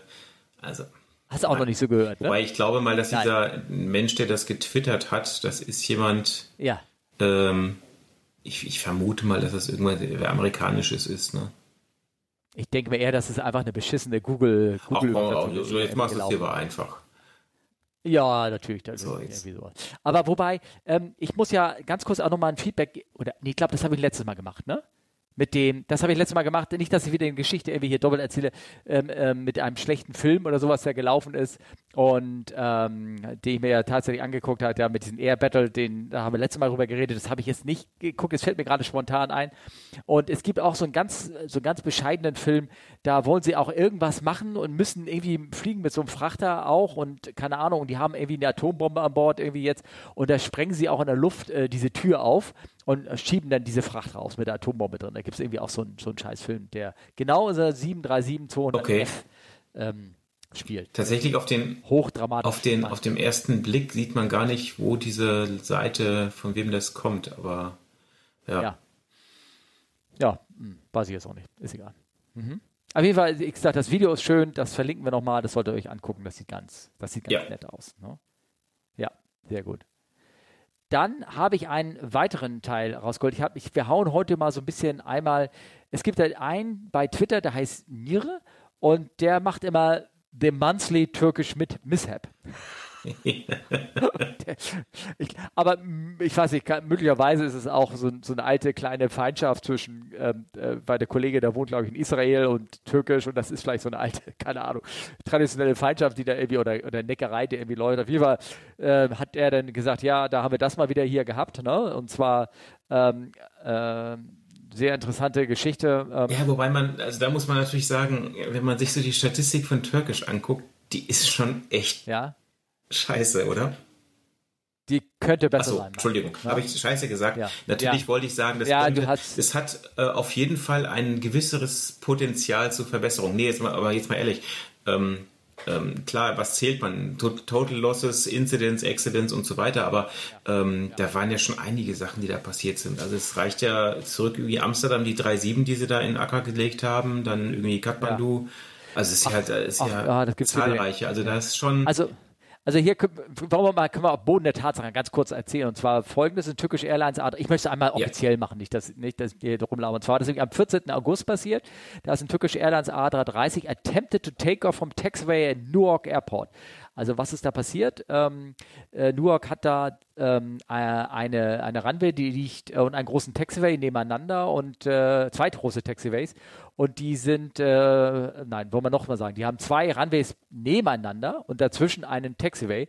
also. Hast du auch noch nicht so gehört, ne? Wobei ich glaube mal, dass Nein. dieser Mensch, der das getwittert hat, das ist jemand. Ja. Ähm, ich, ich, vermute mal, dass das irgendwas amerikanisches ist, ne? Ich denke mir eher, dass es einfach eine beschissene Google. Google Ach, oh, oh, jetzt machst du es hier aber einfach. Ja, natürlich. So irgendwie so. Aber wobei, ähm, ich muss ja ganz kurz auch nochmal ein Feedback, oder nee, ich glaube, das habe ich letztes Mal gemacht, ne? Mit dem, das habe ich letztes Mal gemacht, nicht, dass ich wieder eine Geschichte irgendwie hier doppelt erzähle, ähm, ähm, mit einem schlechten Film oder sowas, der gelaufen ist und ähm, den ich mir ja tatsächlich angeguckt habe, ja, mit diesem Air Battle, den, da haben wir letztes Mal drüber geredet, das habe ich jetzt nicht geguckt, es fällt mir gerade spontan ein. Und es gibt auch so einen ganz, so einen ganz bescheidenen Film, da wollen sie auch irgendwas machen und müssen irgendwie fliegen mit so einem Frachter auch und keine Ahnung, die haben irgendwie eine Atombombe an Bord irgendwie jetzt und da sprengen sie auch in der Luft äh, diese Tür auf und schieben dann diese Fracht raus mit der Atombombe drin. Da gibt es irgendwie auch so einen so Scheißfilm, der genau unser 737-200F okay. ähm, spielt. Tatsächlich auf den, Hochdramatisch auf, den, auf dem ersten Blick sieht man gar nicht, wo diese Seite, von wem das kommt, aber ja. Ja, ja hm, weiß ich jetzt auch nicht, ist egal. Mhm. Auf jeden Fall, ich gesagt, das Video ist schön, das verlinken wir nochmal, das solltet ihr euch angucken, das sieht ganz, das sieht ganz ja. nett aus. Ne? Ja, sehr gut. Dann habe ich einen weiteren Teil rausgeholt. Ich hab, ich, wir hauen heute mal so ein bisschen einmal. Es gibt halt einen bei Twitter, der heißt Nire und der macht immer The Monthly Turkish mit Mishap. ich, aber ich weiß nicht, möglicherweise ist es auch so, so eine alte kleine Feindschaft zwischen, ähm, äh, weil der Kollege, der wohnt, glaube ich, in Israel und Türkisch und das ist vielleicht so eine alte, keine Ahnung, traditionelle Feindschaft, die da irgendwie, oder, oder Neckerei, die irgendwie läuft. Auf jeden Fall äh, hat er dann gesagt, ja, da haben wir das mal wieder hier gehabt, ne? Und zwar ähm, äh, sehr interessante Geschichte. Ähm. Ja, wobei man, also da muss man natürlich sagen, wenn man sich so die Statistik von Türkisch anguckt, die ist schon echt ja scheiße, oder? Die könnte besser so, sein. Entschuldigung, ja. habe ich scheiße gesagt? Ja. Natürlich ja. wollte ich sagen, dass ja, könnte, hast, es hat äh, auf jeden Fall ein gewisseres Potenzial zur Verbesserung. Nee, jetzt mal, aber jetzt mal ehrlich. Ähm, ähm, klar, was zählt man? Total Losses, Incidents, Accidents und so weiter, aber ähm, da waren ja schon einige Sachen, die da passiert sind. Also es reicht ja zurück wie Amsterdam, die 3-7, die sie da in Acker gelegt haben, dann irgendwie Kathmandu. Also es ist ach, halt, es ist ach, ja ach, zahlreiche. Also da ist schon. Also also hier können, wollen wir mal, können wir auf Boden der Tatsachen ganz kurz erzählen. Und zwar folgendes in Türkisch Airlines Art. Ich möchte es einmal offiziell ja. machen, nicht, dass, nicht, dass wir hier rumlaufen. Und zwar, das ist am 14. August passiert. Da ist ein Türkisch Airlines A330 attempted to take off from taxiway at Newark Airport. Also was ist da passiert? Ähm, äh, Newark hat da ähm, äh, eine, eine Runway, die liegt äh, und einen großen Taxiway nebeneinander und äh, zwei große Taxiways. Und die sind, äh, nein, wollen wir noch mal sagen, die haben zwei Runways nebeneinander und dazwischen einen Taxiway.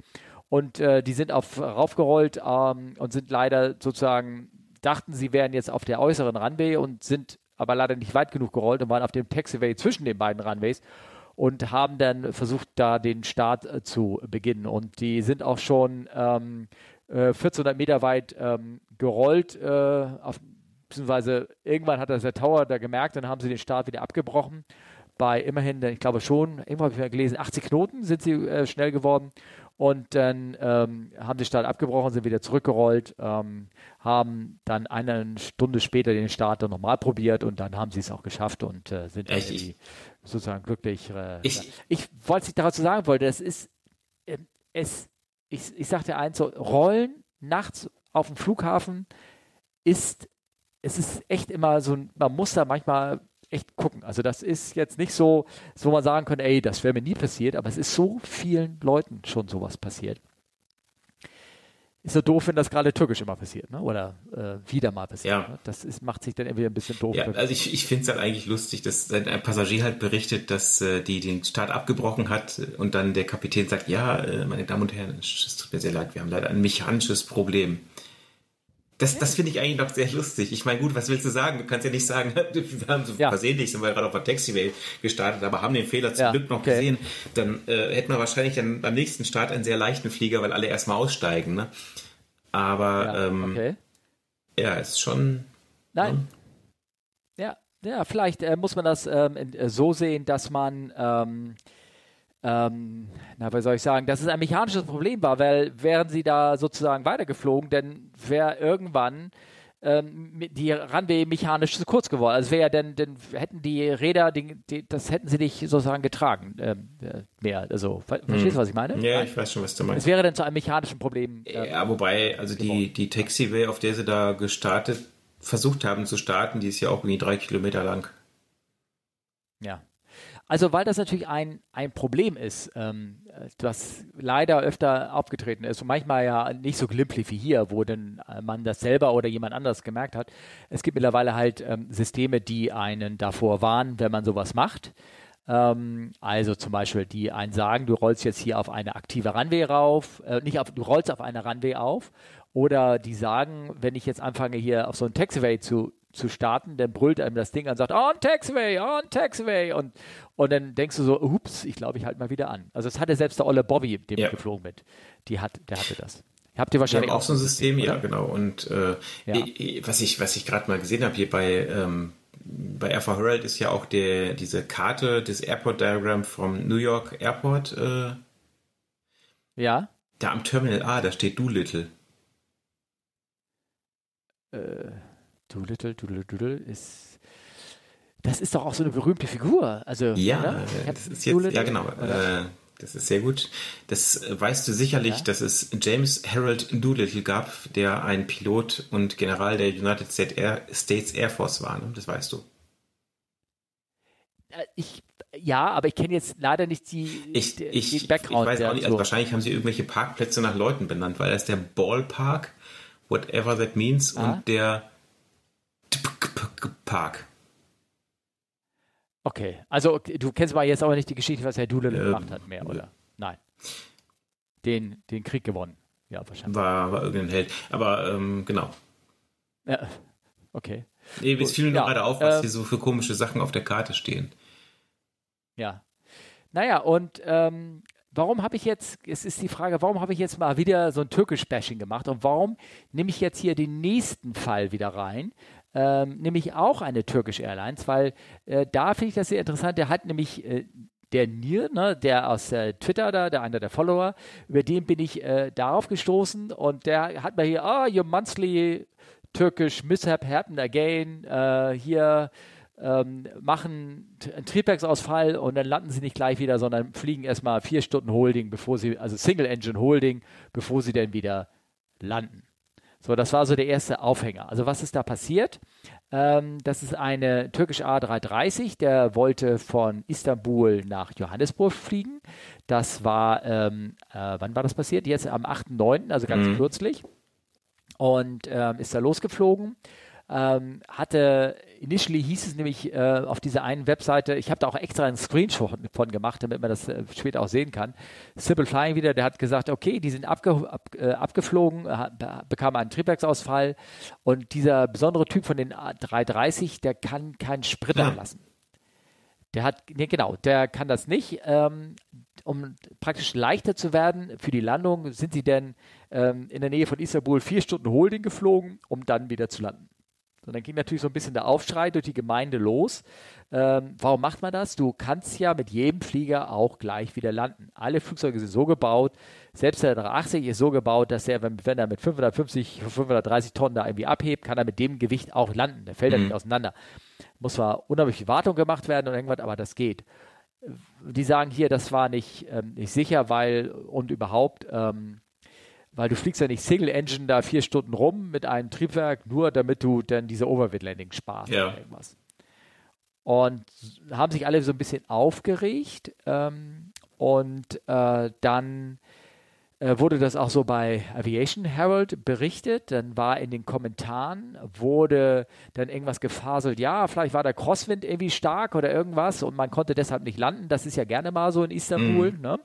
Und äh, die sind auf, raufgerollt ähm, und sind leider sozusagen, dachten, sie wären jetzt auf der äußeren Runway und sind aber leider nicht weit genug gerollt und waren auf dem Taxiway zwischen den beiden Runways und haben dann versucht, da den Start äh, zu beginnen. Und die sind auch schon ähm, äh, 1400 Meter weit ähm, gerollt, äh, auf, beziehungsweise irgendwann hat das der Tower da gemerkt, dann haben sie den Start wieder abgebrochen. Bei immerhin, ich glaube schon, irgendwann habe ich mal gelesen, 80 Knoten sind sie äh, schnell geworden. Und dann ähm, haben sie Start abgebrochen, sind wieder zurückgerollt, ähm, haben dann eine Stunde später den Start dann nochmal probiert und dann haben sie es auch geschafft und äh, sind irgendwie sozusagen glücklich. Äh, ich, ich wollte nicht dazu sagen wollte, das ist äh, es, ich, ich sagte eins so, Rollen nachts auf dem Flughafen ist, es ist echt immer so, man muss da manchmal echt gucken. Also das ist jetzt nicht so, wo man sagen könnte, ey, das wäre mir nie passiert, aber es ist so vielen Leuten schon sowas passiert. Ist so doof, wenn das gerade türkisch immer passiert, ne? Oder äh, wieder mal passiert. Ja. Ne? Das ist, macht sich dann irgendwie ein bisschen doof. Ja, also ich, ich finde es halt eigentlich lustig, dass ein Passagier halt berichtet, dass äh, die den Start abgebrochen hat und dann der Kapitän sagt, ja, äh, meine Damen und Herren, es tut mir sehr leid, wir haben leider ein mechanisches Problem. Das, das finde ich eigentlich noch sehr lustig. Ich meine, gut, was willst du sagen? Du kannst ja nicht sagen, wir haben so ja. versehentlich, sind wir gerade auf der Taxiway gestartet, aber haben den Fehler zum ja, Glück noch okay. gesehen. Dann äh, hätten wir wahrscheinlich dann beim nächsten Start einen sehr leichten Flieger, weil alle erstmal aussteigen. Ne? Aber ja, ähm, okay. ja, ist schon. Nein. Ja, ja, vielleicht äh, muss man das ähm, äh, so sehen, dass man ähm, ähm, na, was soll ich sagen, dass es ein mechanisches Problem war, weil wären sie da sozusagen weitergeflogen, dann wäre irgendwann ähm, die Runway mechanisch zu kurz geworden. Also wäre dann, dann hätten die Räder, die, die, das hätten sie nicht sozusagen getragen ähm, äh, mehr. Also ver hm. verstehst du, was ich meine? Ja, Nein. ich weiß schon, was du meinst. Es wäre dann zu einem mechanischen Problem. Ähm, ja, wobei, also die, die Taxiway, auf der sie da gestartet, versucht haben zu starten, die ist ja auch irgendwie drei Kilometer lang. Ja. Also weil das natürlich ein, ein Problem ist, ähm, das leider öfter aufgetreten ist und manchmal ja nicht so glimpflich wie hier, wo denn äh, man das selber oder jemand anders gemerkt hat. Es gibt mittlerweile halt ähm, Systeme, die einen davor warnen, wenn man sowas macht. Ähm, also zum Beispiel, die einen sagen, du rollst jetzt hier auf eine aktive Runway rauf, äh, nicht auf, du rollst auf eine Runway auf. Oder die sagen, wenn ich jetzt anfange hier auf so ein Taxiway zu zu starten, dann brüllt einem das Ding an und sagt, on taxiway, on taxiway und, und dann denkst du so, ups, ich glaube, ich halte mal wieder an. Also das hatte selbst der Olle Bobby, dem ja. ich geflogen bin, die hat, der hatte das. Habt ihr wahrscheinlich auch, auch so ein System, oder? ja, genau. Und äh, ja. was ich, was ich gerade mal gesehen habe hier bei, ähm, bei Air for Herald ist ja auch der, diese Karte des Airport Diagram vom New York Airport. Äh, ja. Da am Terminal A, da steht Doolittle. Äh. Doolittle, Doolittle, Doolittle ist. Das ist doch auch so eine berühmte Figur. Also, ja, ne? das ist jetzt, ja genau. Äh, das ist sehr gut. Das weißt du sicherlich, ja? dass es James Harold Doolittle gab, der ein Pilot und General der United States Air Force war. Ne? Das weißt du. Äh, ich, ja, aber ich kenne jetzt leider nicht die, ich, die, ich, die Background. Ich weiß auch nicht, also wahrscheinlich haben sie irgendwelche Parkplätze nach Leuten benannt, weil das ist der Ballpark, whatever that means, ah. und der Park. Okay, also du kennst mal jetzt aber nicht die Geschichte, was Herr Doolittle ähm, gemacht hat mehr, oder? Nein. Den, den Krieg gewonnen. Ja, wahrscheinlich. War, war irgendein Held. Aber ähm, genau. Ja, okay. Nee, es fiel mir ja, gerade auf, was äh, hier so für komische Sachen auf der Karte stehen. Ja. Naja, und ähm, warum habe ich jetzt, es ist die Frage, warum habe ich jetzt mal wieder so ein Türkisch-Bashing gemacht und warum nehme ich jetzt hier den nächsten Fall wieder rein? Ähm, nämlich auch eine türkische Airlines, weil äh, da finde ich das sehr interessant. Der hat nämlich äh, der Nir, ne, der aus äh, Twitter da, der einer der Follower, über den bin ich äh, darauf gestoßen und der hat mir hier, ah, oh, your monthly Turkish mishap happened again, äh, hier ähm, machen einen Triebwerksausfall und dann landen sie nicht gleich wieder, sondern fliegen erstmal vier Stunden Holding, bevor sie, also Single Engine Holding, bevor sie dann wieder landen. So, das war so der erste Aufhänger. Also was ist da passiert? Ähm, das ist eine türkische A330, der wollte von Istanbul nach Johannesburg fliegen. Das war, ähm, äh, wann war das passiert? Jetzt am 8.9., also ganz mhm. kürzlich. Und ähm, ist da losgeflogen ähm, hatte, initially hieß es nämlich äh, auf dieser einen Webseite, ich habe da auch extra einen Screenshot von gemacht, damit man das äh, später auch sehen kann. Simple Flying wieder, der hat gesagt, okay, die sind abge, ab, äh, abgeflogen, bekam einen Triebwerksausfall und dieser besondere Typ von den 330, der kann keinen Sprit ja. lassen. Der hat, nee, genau, der kann das nicht. Ähm, um praktisch leichter zu werden für die Landung, sind sie denn ähm, in der Nähe von Istanbul vier Stunden Holding geflogen, um dann wieder zu landen. Und dann ging natürlich so ein bisschen der Aufschrei durch die Gemeinde los. Ähm, warum macht man das? Du kannst ja mit jedem Flieger auch gleich wieder landen. Alle Flugzeuge sind so gebaut, selbst der 380 ist so gebaut, dass er, wenn, wenn er mit 550, 530 Tonnen da irgendwie abhebt, kann er mit dem Gewicht auch landen. Der fällt mhm. ja nicht auseinander. Muss zwar unheimlich viel Wartung gemacht werden und irgendwas, aber das geht. Die sagen hier, das war nicht, ähm, nicht sicher, weil und überhaupt ähm, weil du fliegst ja nicht Single Engine da vier Stunden rum mit einem Triebwerk, nur damit du dann diese Overweight Landing sparst ja. oder irgendwas. Und haben sich alle so ein bisschen aufgeregt ähm, und äh, dann äh, wurde das auch so bei Aviation Herald berichtet. Dann war in den Kommentaren, wurde dann irgendwas gefaselt, ja, vielleicht war der Crosswind irgendwie stark oder irgendwas und man konnte deshalb nicht landen. Das ist ja gerne mal so in Istanbul. Mm. Ne?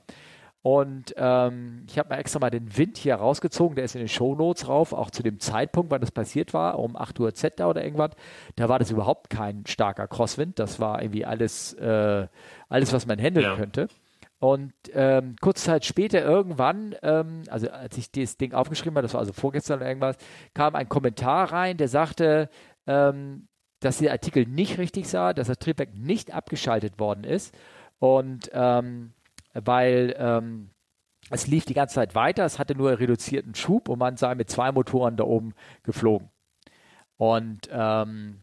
Und ähm, ich habe mir extra mal den Wind hier rausgezogen, der ist in den Shownotes rauf, auch zu dem Zeitpunkt, wann das passiert war, um 8 Uhr Z da oder irgendwas. Da war das überhaupt kein starker Crosswind. Das war irgendwie alles, äh, alles was man handeln ja. könnte. Und ähm, kurze Zeit später irgendwann, ähm, also als ich das Ding aufgeschrieben habe, das war also vorgestern oder irgendwas, kam ein Kommentar rein, der sagte, ähm, dass der Artikel nicht richtig sah, dass das Triebwerk nicht abgeschaltet worden ist. Und ähm, weil ähm, es lief die ganze Zeit weiter, es hatte nur reduzierten Schub und man sei mit zwei Motoren da oben geflogen. Und, ähm,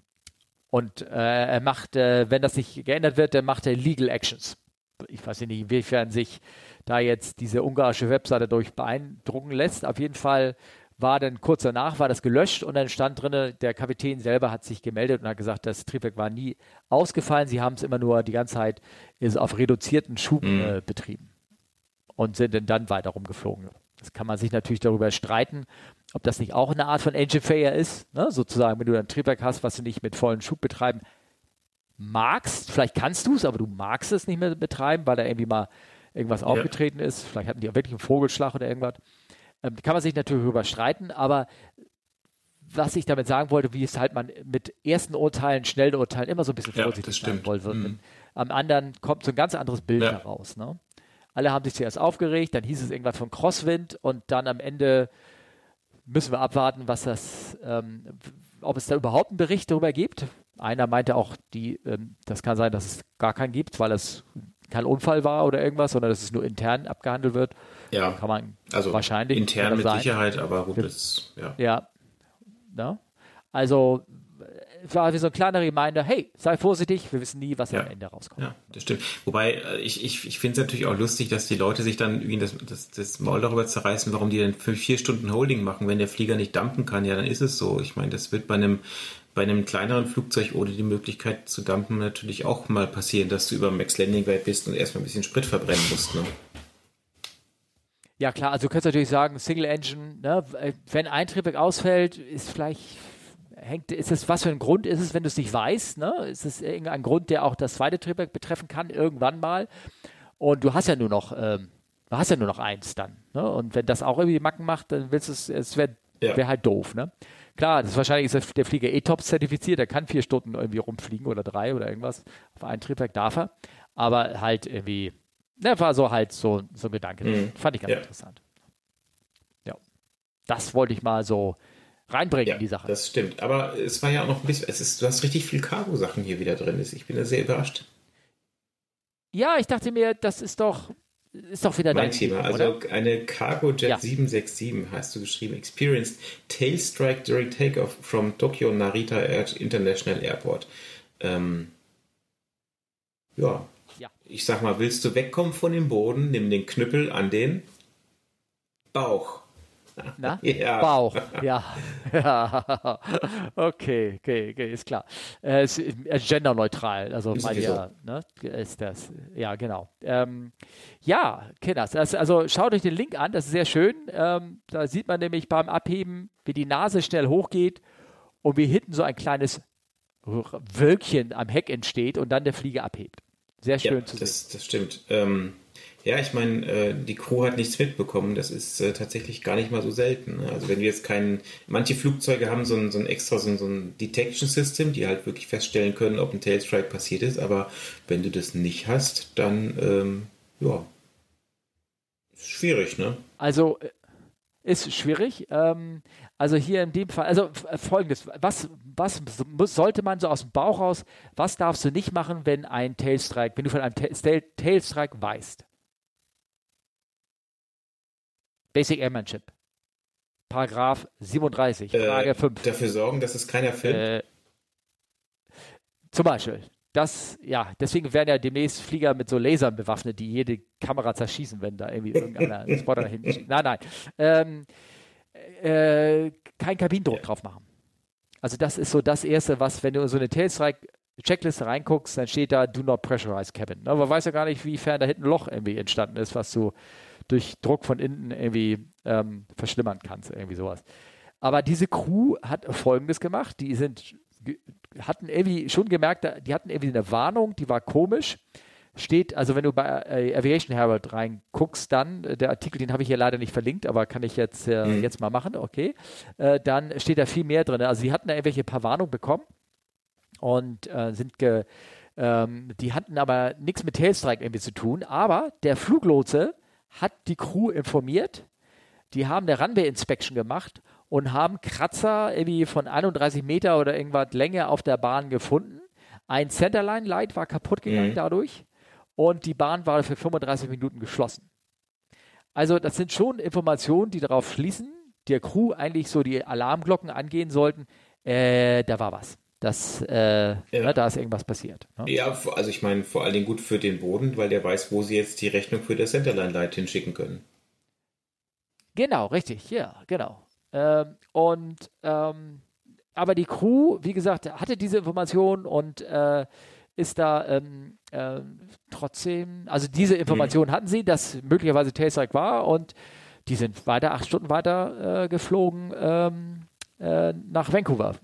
und äh, er macht, äh, wenn das nicht geändert wird, dann macht er Legal Actions. Ich weiß nicht, inwiefern sich da jetzt diese ungarische Webseite durch beeindrucken lässt. Auf jeden Fall war dann kurz danach war das gelöscht und dann stand drin, der Kapitän selber hat sich gemeldet und hat gesagt, das Triebwerk war nie ausgefallen. Sie haben es immer nur die ganze Zeit ist auf reduzierten Schub mhm. äh, betrieben und sind dann weiter rumgeflogen. Das kann man sich natürlich darüber streiten, ob das nicht auch eine Art von Engine Failure ist, ne? sozusagen, wenn du ein Triebwerk hast, was du nicht mit vollen Schub betreiben magst. Vielleicht kannst du es, aber du magst es nicht mehr betreiben, weil da irgendwie mal irgendwas ja. aufgetreten ist. Vielleicht hatten die auch wirklich einen Vogelschlag oder irgendwas. Ähm, kann man sich natürlich darüber streiten, aber was ich damit sagen wollte, wie es halt man mit ersten Urteilen, schnellen Urteilen immer so ein bisschen vorsichtig ja, sein wollte. Mhm. Am anderen kommt so ein ganz anderes Bild ja. heraus. Ne? Alle haben sich zuerst aufgeregt, dann hieß es irgendwas von Crosswind und dann am Ende müssen wir abwarten, was das, ähm, ob es da überhaupt einen Bericht darüber gibt. Einer meinte auch, die, ähm, das kann sein, dass es gar keinen gibt, weil es kein Unfall war oder irgendwas, sondern dass es nur intern abgehandelt wird. Ja. Kann man also wahrscheinlich. Intern mit sein. Sicherheit, aber gut, das, ja. Ja. ja. Also es war wie so ein kleiner Reminder, hey, sei vorsichtig, wir wissen nie, was ja. am Ende rauskommt. Ja, das stimmt. Wobei, äh, ich, ich, ich finde es natürlich auch lustig, dass die Leute sich dann irgendwie das, das, das Maul darüber zerreißen, warum die dann für vier Stunden Holding machen, wenn der Flieger nicht dumpen kann. Ja, dann ist es so. Ich meine, das wird bei einem bei einem kleineren Flugzeug ohne die Möglichkeit zu dumpen natürlich auch mal passieren, dass du über Max Landing Weight bist und erstmal ein bisschen Sprit verbrennen musst. Ne? Ja klar, also du könntest natürlich sagen, Single Engine, ne, wenn ein Triebwerk ausfällt, ist vielleicht hängt, ist es, was für ein Grund ist es, wenn du es nicht weißt, ne? Ist es irgendein Grund, der auch das zweite Triebwerk betreffen kann, irgendwann mal? Und du hast ja nur noch, ähm, du hast ja nur noch eins dann, ne? Und wenn das auch irgendwie Macken macht, dann willst du es, es wäre ja. wär halt doof, ne? Klar, das ist wahrscheinlich ist der Flieger ETOPS zertifiziert, der kann vier Stunden irgendwie rumfliegen oder drei oder irgendwas. Auf ein Triebwerk darf er. Aber halt irgendwie, ne, war so halt so, so ein Gedanke. Mhm. Fand ich ganz ja. interessant. Ja. Das wollte ich mal so reinbringen ja, in die Sache. Das stimmt. Aber es war ja auch noch ein bisschen, es ist, du hast richtig viel Cargo-Sachen hier wieder drin. Ich bin da sehr überrascht. Ja, ich dachte mir, das ist doch, ist doch wieder mein Thema. Thema also oder? eine Cargojet ja. 767 hast du geschrieben, experienced tail strike during takeoff from Tokyo Narita International Airport. Ähm, ja. ja. Ich sag mal, willst du wegkommen von dem Boden, nimm den Knüppel an den Bauch. Na? Ja. Bauch, ja. ja. Okay, okay, okay, ist klar. Äh, ist, ist genderneutral, also mal ja, ne, ist das, ja, genau. Ähm, ja, Kinders, das, also schaut euch den Link an, das ist sehr schön. Ähm, da sieht man nämlich beim Abheben, wie die Nase schnell hochgeht und wie hinten so ein kleines Wölkchen am Heck entsteht und dann der Flieger abhebt. Sehr schön ja, zu sehen. Das, das stimmt. Ähm Ja, ich meine, äh, die Crew hat nichts mitbekommen. Das ist äh, tatsächlich gar nicht mal so selten. Ne? Also wenn du jetzt keinen, manche Flugzeuge haben so ein, so ein extra so ein, so ein Detection System, die halt wirklich feststellen können, ob ein Tailstrike passiert ist. Aber wenn du das nicht hast, dann ähm, ja, ist schwierig, ne? Also äh, ist schwierig. Ähm, also hier in dem Fall, also folgendes, was, was sollte man so aus dem Bauch raus, was darfst du nicht machen, wenn ein Tailstrike, wenn du von einem Tailstrike weißt? Basic Airmanship. Paragraph 37, äh, Frage 5. Dafür sorgen, dass es keiner filmt? Äh, zum Beispiel. Das, ja, deswegen werden ja demnächst Flieger mit so Lasern bewaffnet, die jede Kamera zerschießen, wenn da irgendwie irgendeiner Spotter da hinten steht. Nein, nein. Ähm, äh, kein Kabinendruck drauf machen. Also das ist so das Erste, was, wenn du in so eine Tailstrike-Checkliste reinguckst, dann steht da Do not pressurize cabin. Aber man weiß ja gar nicht, wiefern da hinten ein Loch irgendwie entstanden ist, was du durch Druck von innen irgendwie ähm, verschlimmern kannst, irgendwie sowas. Aber diese Crew hat Folgendes gemacht, die sind, hatten irgendwie schon gemerkt, die hatten irgendwie eine Warnung, die war komisch. Steht, also wenn du bei äh, Aviation Herald reinguckst, dann, äh, der Artikel, den habe ich hier leider nicht verlinkt, aber kann ich jetzt, äh, mhm. jetzt mal machen, okay. Äh, dann steht da viel mehr drin. Also sie hatten da irgendwelche paar Warnungen bekommen und äh, sind ge, ähm, die hatten aber nichts mit Tailstrike irgendwie zu tun, aber der Fluglotse hat die Crew informiert, die haben eine Runway-Inspection gemacht und haben Kratzer irgendwie von 31 Meter oder irgendwas Länge auf der Bahn gefunden. Ein Centerline-Light war kaputt gegangen mhm. dadurch und die Bahn war für 35 Minuten geschlossen. Also das sind schon Informationen, die darauf schließen, der Crew eigentlich so die Alarmglocken angehen sollten, äh, da war was dass äh, ja. ne, da ist irgendwas passiert. Ne? Ja, also ich meine vor allen Dingen gut für den Boden, weil der weiß, wo sie jetzt die Rechnung für das Centerline Light hinschicken können. Genau, richtig, ja, genau. Ähm, und ähm, aber die Crew, wie gesagt, hatte diese Information und äh, ist da ähm, äh, trotzdem, also diese Information mhm. hatten sie, dass möglicherweise Tailstrike war und die sind weiter, acht Stunden weiter äh, geflogen ähm, äh, nach Vancouver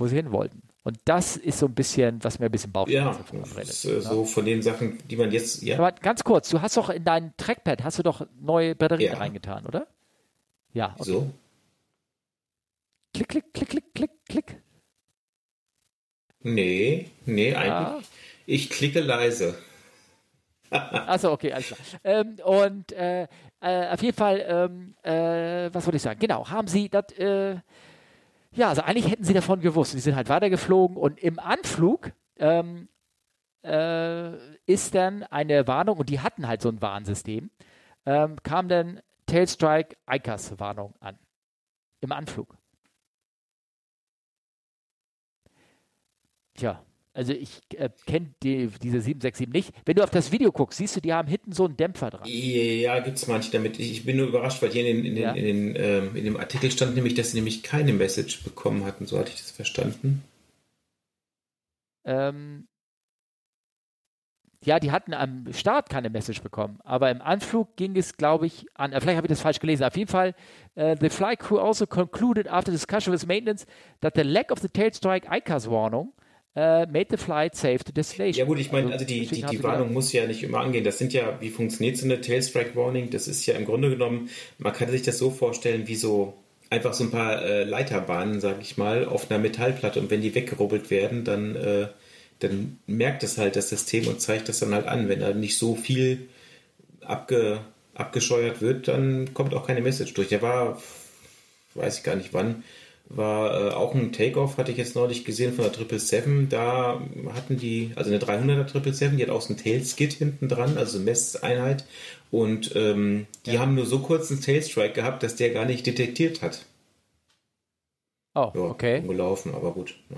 wo sie hin wollten. Und das ist so ein bisschen, was mir ein bisschen Bauchschmerzen ja, ist, äh, so von den Sachen, die man jetzt. Ja. Aber ganz kurz, du hast doch in dein Trackpad hast du doch neue Batterien ja. reingetan, oder? Ja. Okay. So. Klick, klick, klick, klick, klick, klick. Nee, nee, ja. eigentlich. Ich klicke leise. Achso, okay, alles klar. Ähm, und äh, äh, auf jeden Fall, ähm, äh, was wollte ich sagen? Genau, haben Sie das äh, ja, also eigentlich hätten sie davon gewusst. Die sind halt weitergeflogen und im Anflug ähm, äh, ist dann eine Warnung, und die hatten halt so ein Warnsystem, ähm, kam dann Tailstrike ICAS Warnung an. Im Anflug. Tja, also ich äh, kenne die, diese 767 nicht. Wenn du auf das Video guckst, siehst du, die haben hinten so einen Dämpfer dran. Ja, gibt es manche damit. Ich, ich, bin nur überrascht, weil hier in, in, ja. in, den, ähm, in, dem Artikel stand nämlich, dass sie nämlich keine Message bekommen hatten. So hatte ich das verstanden. Ähm, ja, die hatten am Start keine Message bekommen, aber im Anflug ging es, glaube ich, an. Äh, vielleicht habe ich das falsch gelesen. Auf jeden Fall, uh, the flight crew also concluded after discussion with maintenance that the lack of the tail strike ICAS warning Uh, made the flight safe to destination. Ja gut, ich meine, also, also die, die, die Warnung muss ja nicht immer angehen. Das sind ja, wie funktioniert so eine Tailstrike Warning? Das ist ja im Grunde genommen, man kann sich das so vorstellen, wie so einfach so ein paar äh, Leiterbahnen, sag ich mal, auf einer Metallplatte und wenn die weggerubbelt werden, dann, äh, dann merkt es halt das System und zeigt das dann halt an. Wenn da nicht so viel abge, abgescheuert wird, dann kommt auch keine Message durch. Der war, weiß ich gar nicht wann, war äh, auch ein Takeoff, hatte ich jetzt neulich gesehen von der 777. Da hatten die, also eine 300er 777, die hat auch so ein Tailskit hinten dran, also eine Messeinheit. Und ähm, die ja. haben nur so kurz einen Tailstrike gehabt, dass der gar nicht detektiert hat. Oh, ja, okay. Gelaufen, aber gut. Ja.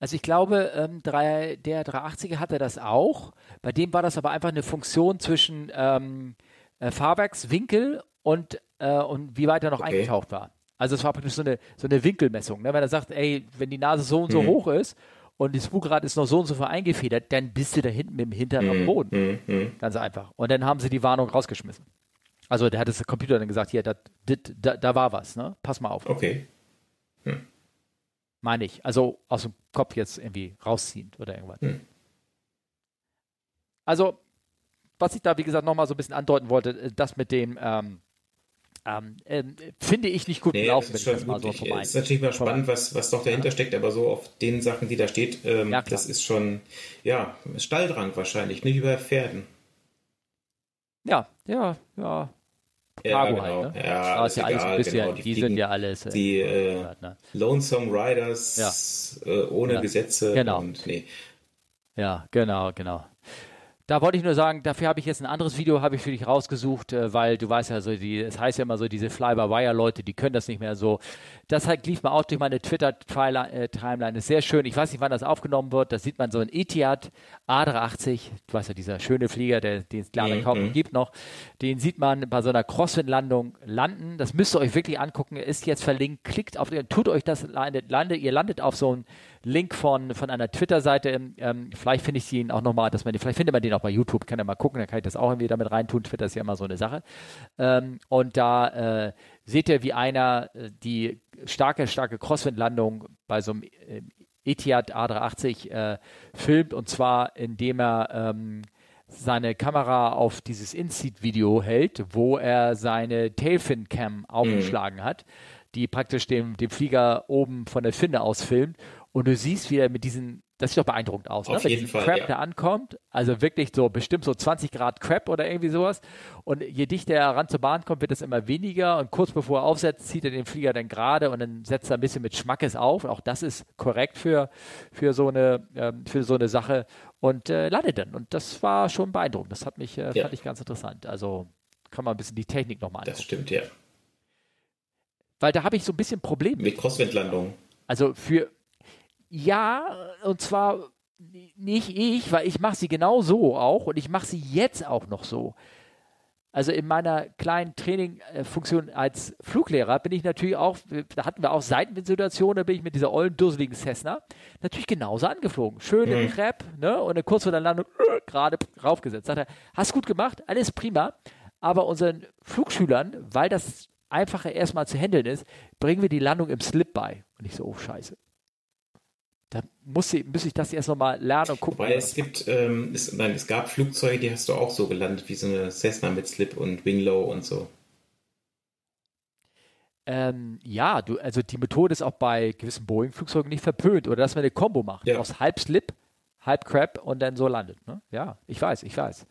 Also ich glaube, ähm, drei, der 380er hatte das auch. Bei dem war das aber einfach eine Funktion zwischen ähm, äh, Fahrwerkswinkel und, äh, und wie weit er noch okay. eingetaucht war. Also es war praktisch so eine, so eine Winkelmessung. Ne? Wenn er sagt, ey, wenn die Nase so und so mhm. hoch ist und das Spukrad ist noch so und so eingefedert, dann bist du da hinten mit dem Hintern am mhm. Boden. Mhm. mhm. Ganz einfach. Und dann haben sie die Warnung rausgeschmissen. Also der hat das Computer dann gesagt, hier, da, da, da war was, ne? Pass mal auf. Okay. Hm. Meine ich. Also aus dem Kopf jetzt irgendwie rausziehend oder irgendwas. Hm. Also was ich da, wie gesagt, nochmal so ein bisschen andeuten wollte, äh, das mit dem, ähm, ähm, äh, finde ich nicht gut nee, gelaufen, wenn ich das mal so vorbei. Es ist natürlich mal spannend, was, was doch dahinter ja. steckt, aber so auf den Sachen, die da steht, ähm, ja, das ist schon, ja, Stalldrang wahrscheinlich, nicht über Pferden. Ja, ja, ja. Ja, genau. halt, ne? ja, ist ja egal, ein bisschen, genau. die, die sind ja alles. Äh, die äh, ne? Lonesome Riders ja. äh, ohne Gesetze genau. und nee. Ja, genau, genau. Da wollte ich nur sagen, dafür habe ich jetzt ein anderes Video habe ich für dich rausgesucht, äh, weil du weißt ja so, die, es heißt ja immer so, diese Fly-by-Wire-Leute, die können das nicht mehr so. Das halt lief mal auch durch meine Twitter-Timeline, ist sehr schön. Ich weiß nicht, wann das aufgenommen wird. Da sieht man so ein Etihad A380, du weißt ja, dieser schöne Flieger, der, den es leider kaum mhm. gibt noch. Den sieht man bei so einer Crosswind-Landung landen. Das müsst ihr euch wirklich angucken. Er ist jetzt verlinkt. Klickt auf den, tut euch das, landet, landet, ihr landet auf so ein Link von, von einer Twitter-Seite. Ähm, vielleicht finde ich ihn auch nochmal, dass man den, vielleicht findet man den auch bei YouTube, kann ja mal gucken, dann kann ich das auch irgendwie damit reintun. Twitter ist ja immer so eine Sache. Ähm, und da äh, seht ihr, wie einer äh, die starke, starke Crosswind-Landung bei so einem äh, Etihad A380 äh, filmt und zwar indem er ähm, seine Kamera auf dieses In-Seat-Video hält, wo er seine Tailfin-Cam aufgeschlagen mhm. hat, die praktisch dem, dem Flieger oben von der Finne aus filmt und du siehst, wie er mit diesen, das sieht doch beeindruckend aus, ne? wenn jeden Fall, Crap ja. da ankommt, also wirklich so bestimmt so 20 Grad Crap oder irgendwie sowas. Und je dichter er ran zur Bahn kommt, wird es immer weniger. Und kurz bevor er aufsetzt, zieht er den Flieger dann gerade und dann setzt er ein bisschen mit Schmackes auf. Auch das ist korrekt für, für, so, eine, ähm, für so eine Sache und äh, landet dann. Und das war schon beeindruckend. Das hat mich, äh, ja. fand ich ganz interessant. Also kann man ein bisschen die Technik nochmal anschauen. Das stimmt, ja. Weil da habe ich so ein bisschen Probleme. Mit Crosswind-Landung. Also für, ja, und zwar nicht ich, weil ich mache sie genau so auch und ich mache sie jetzt auch noch so. Also in meiner kleinen Trainingfunktion als Fluglehrer bin ich natürlich auch, da hatten wir auch Seitenwindsituationen, da bin ich mit dieser ollen, dusseligen Cessna natürlich genauso angeflogen. Schöne mhm. Crepe, ne? Und kurz vor der Landung äh, gerade raufgesetzt. Sagt er, hast gut gemacht, alles prima. Aber unseren Flugschülern, weil das einfacher erstmal zu handeln ist, bringen wir die Landung im Slip bei. Und ich so, oh Scheiße da muss, ich, muss ich das erst nochmal lernen und gucken. Weil es gibt, ähm, es, nein, es gab Flugzeuge, die hast du auch so gelandet, wie so eine Cessna mit Slip und Wing Low und so. Ähm, ja, du, also die Methode ist auch bei gewissen Boeing-Flugzeugen nicht verpönt. Oder dass man eine Combo macht. Ja. Aus halb Slip, halb Crap und dann so landet. Ne? Ja, ich weiß, ich weiß.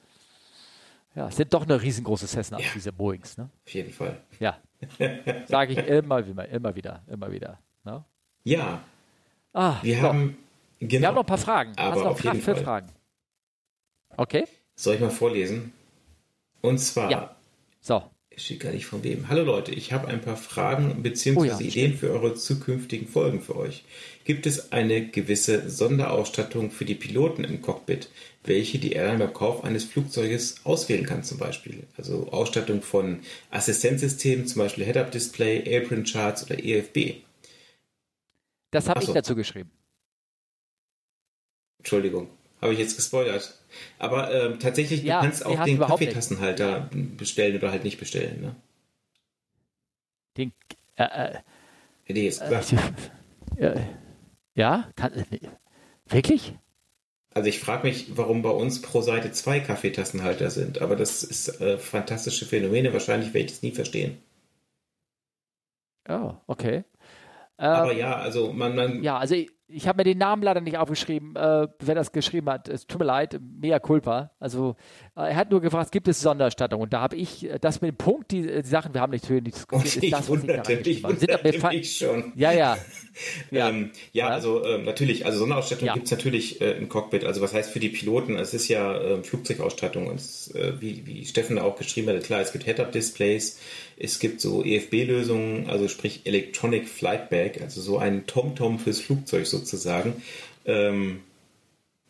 Ja, es sind doch eine riesengroße Cessna, ja. diese Boeings. Ne? Auf jeden Fall. Ja. Sage ich immer, immer, immer wieder, immer wieder. Ne? Ja, Ah, wir, so. haben, genau, wir haben noch ein paar Fragen. Aber Hast du noch auf jeden Fall. Fragen? Okay. Soll ich mal vorlesen? Und zwar. Ja. So. Ich steht gar nicht von wem. Hallo Leute, ich habe ein paar Fragen bzw. Oh ja, Ideen für eure zukünftigen Folgen für euch. Gibt es eine gewisse Sonderausstattung für die Piloten im Cockpit, welche die Airline beim Kauf eines Flugzeuges auswählen kann zum Beispiel? Also Ausstattung von Assistenzsystemen, zum Beispiel Head-Up-Display, Apron-Charts oder EFB. Das habe so. ich dazu geschrieben. Entschuldigung, habe ich jetzt gespoilert. Aber ähm, tatsächlich, ja, du kannst auch den Kaffeetassenhalter bestellen oder halt nicht bestellen. Ne? Den. Äh, äh, Hätte ich jetzt gesagt. Äh, ja, kann, äh, wirklich? Also ich frage mich, warum bei uns pro Seite zwei Kaffeetassenhalter sind. Aber das ist äh, fantastische Phänomene. Wahrscheinlich werde ich es nie verstehen. Oh, okay. Aber ähm, ja, also man, man. Ja, also ich, ich habe mir den Namen leider nicht aufgeschrieben, äh, wer das geschrieben hat. Es tut mir leid, mea culpa. Also er hat nur gefragt, gibt es Sonderstattung? Und da habe ich äh, das mit dem Punkt, die, die Sachen, wir haben nicht für diskutiert, ist das, was wunderte, ich da wunderte mich schon. Ja, ja. Ja, ähm, ja, ja, also äh, natürlich, also Sonderausstattung ja. gibt es natürlich äh, im Cockpit. Also was heißt für die Piloten, es ist ja äh, Flugzeugausstattung. Und es, äh, wie, wie Steffen auch geschrieben hat, klar, es gibt Head-Up-Displays, es gibt so EFB-Lösungen, also sprich Electronic Flight Bag, also so ein TomTom -Tom fürs Flugzeug sozusagen. Ähm,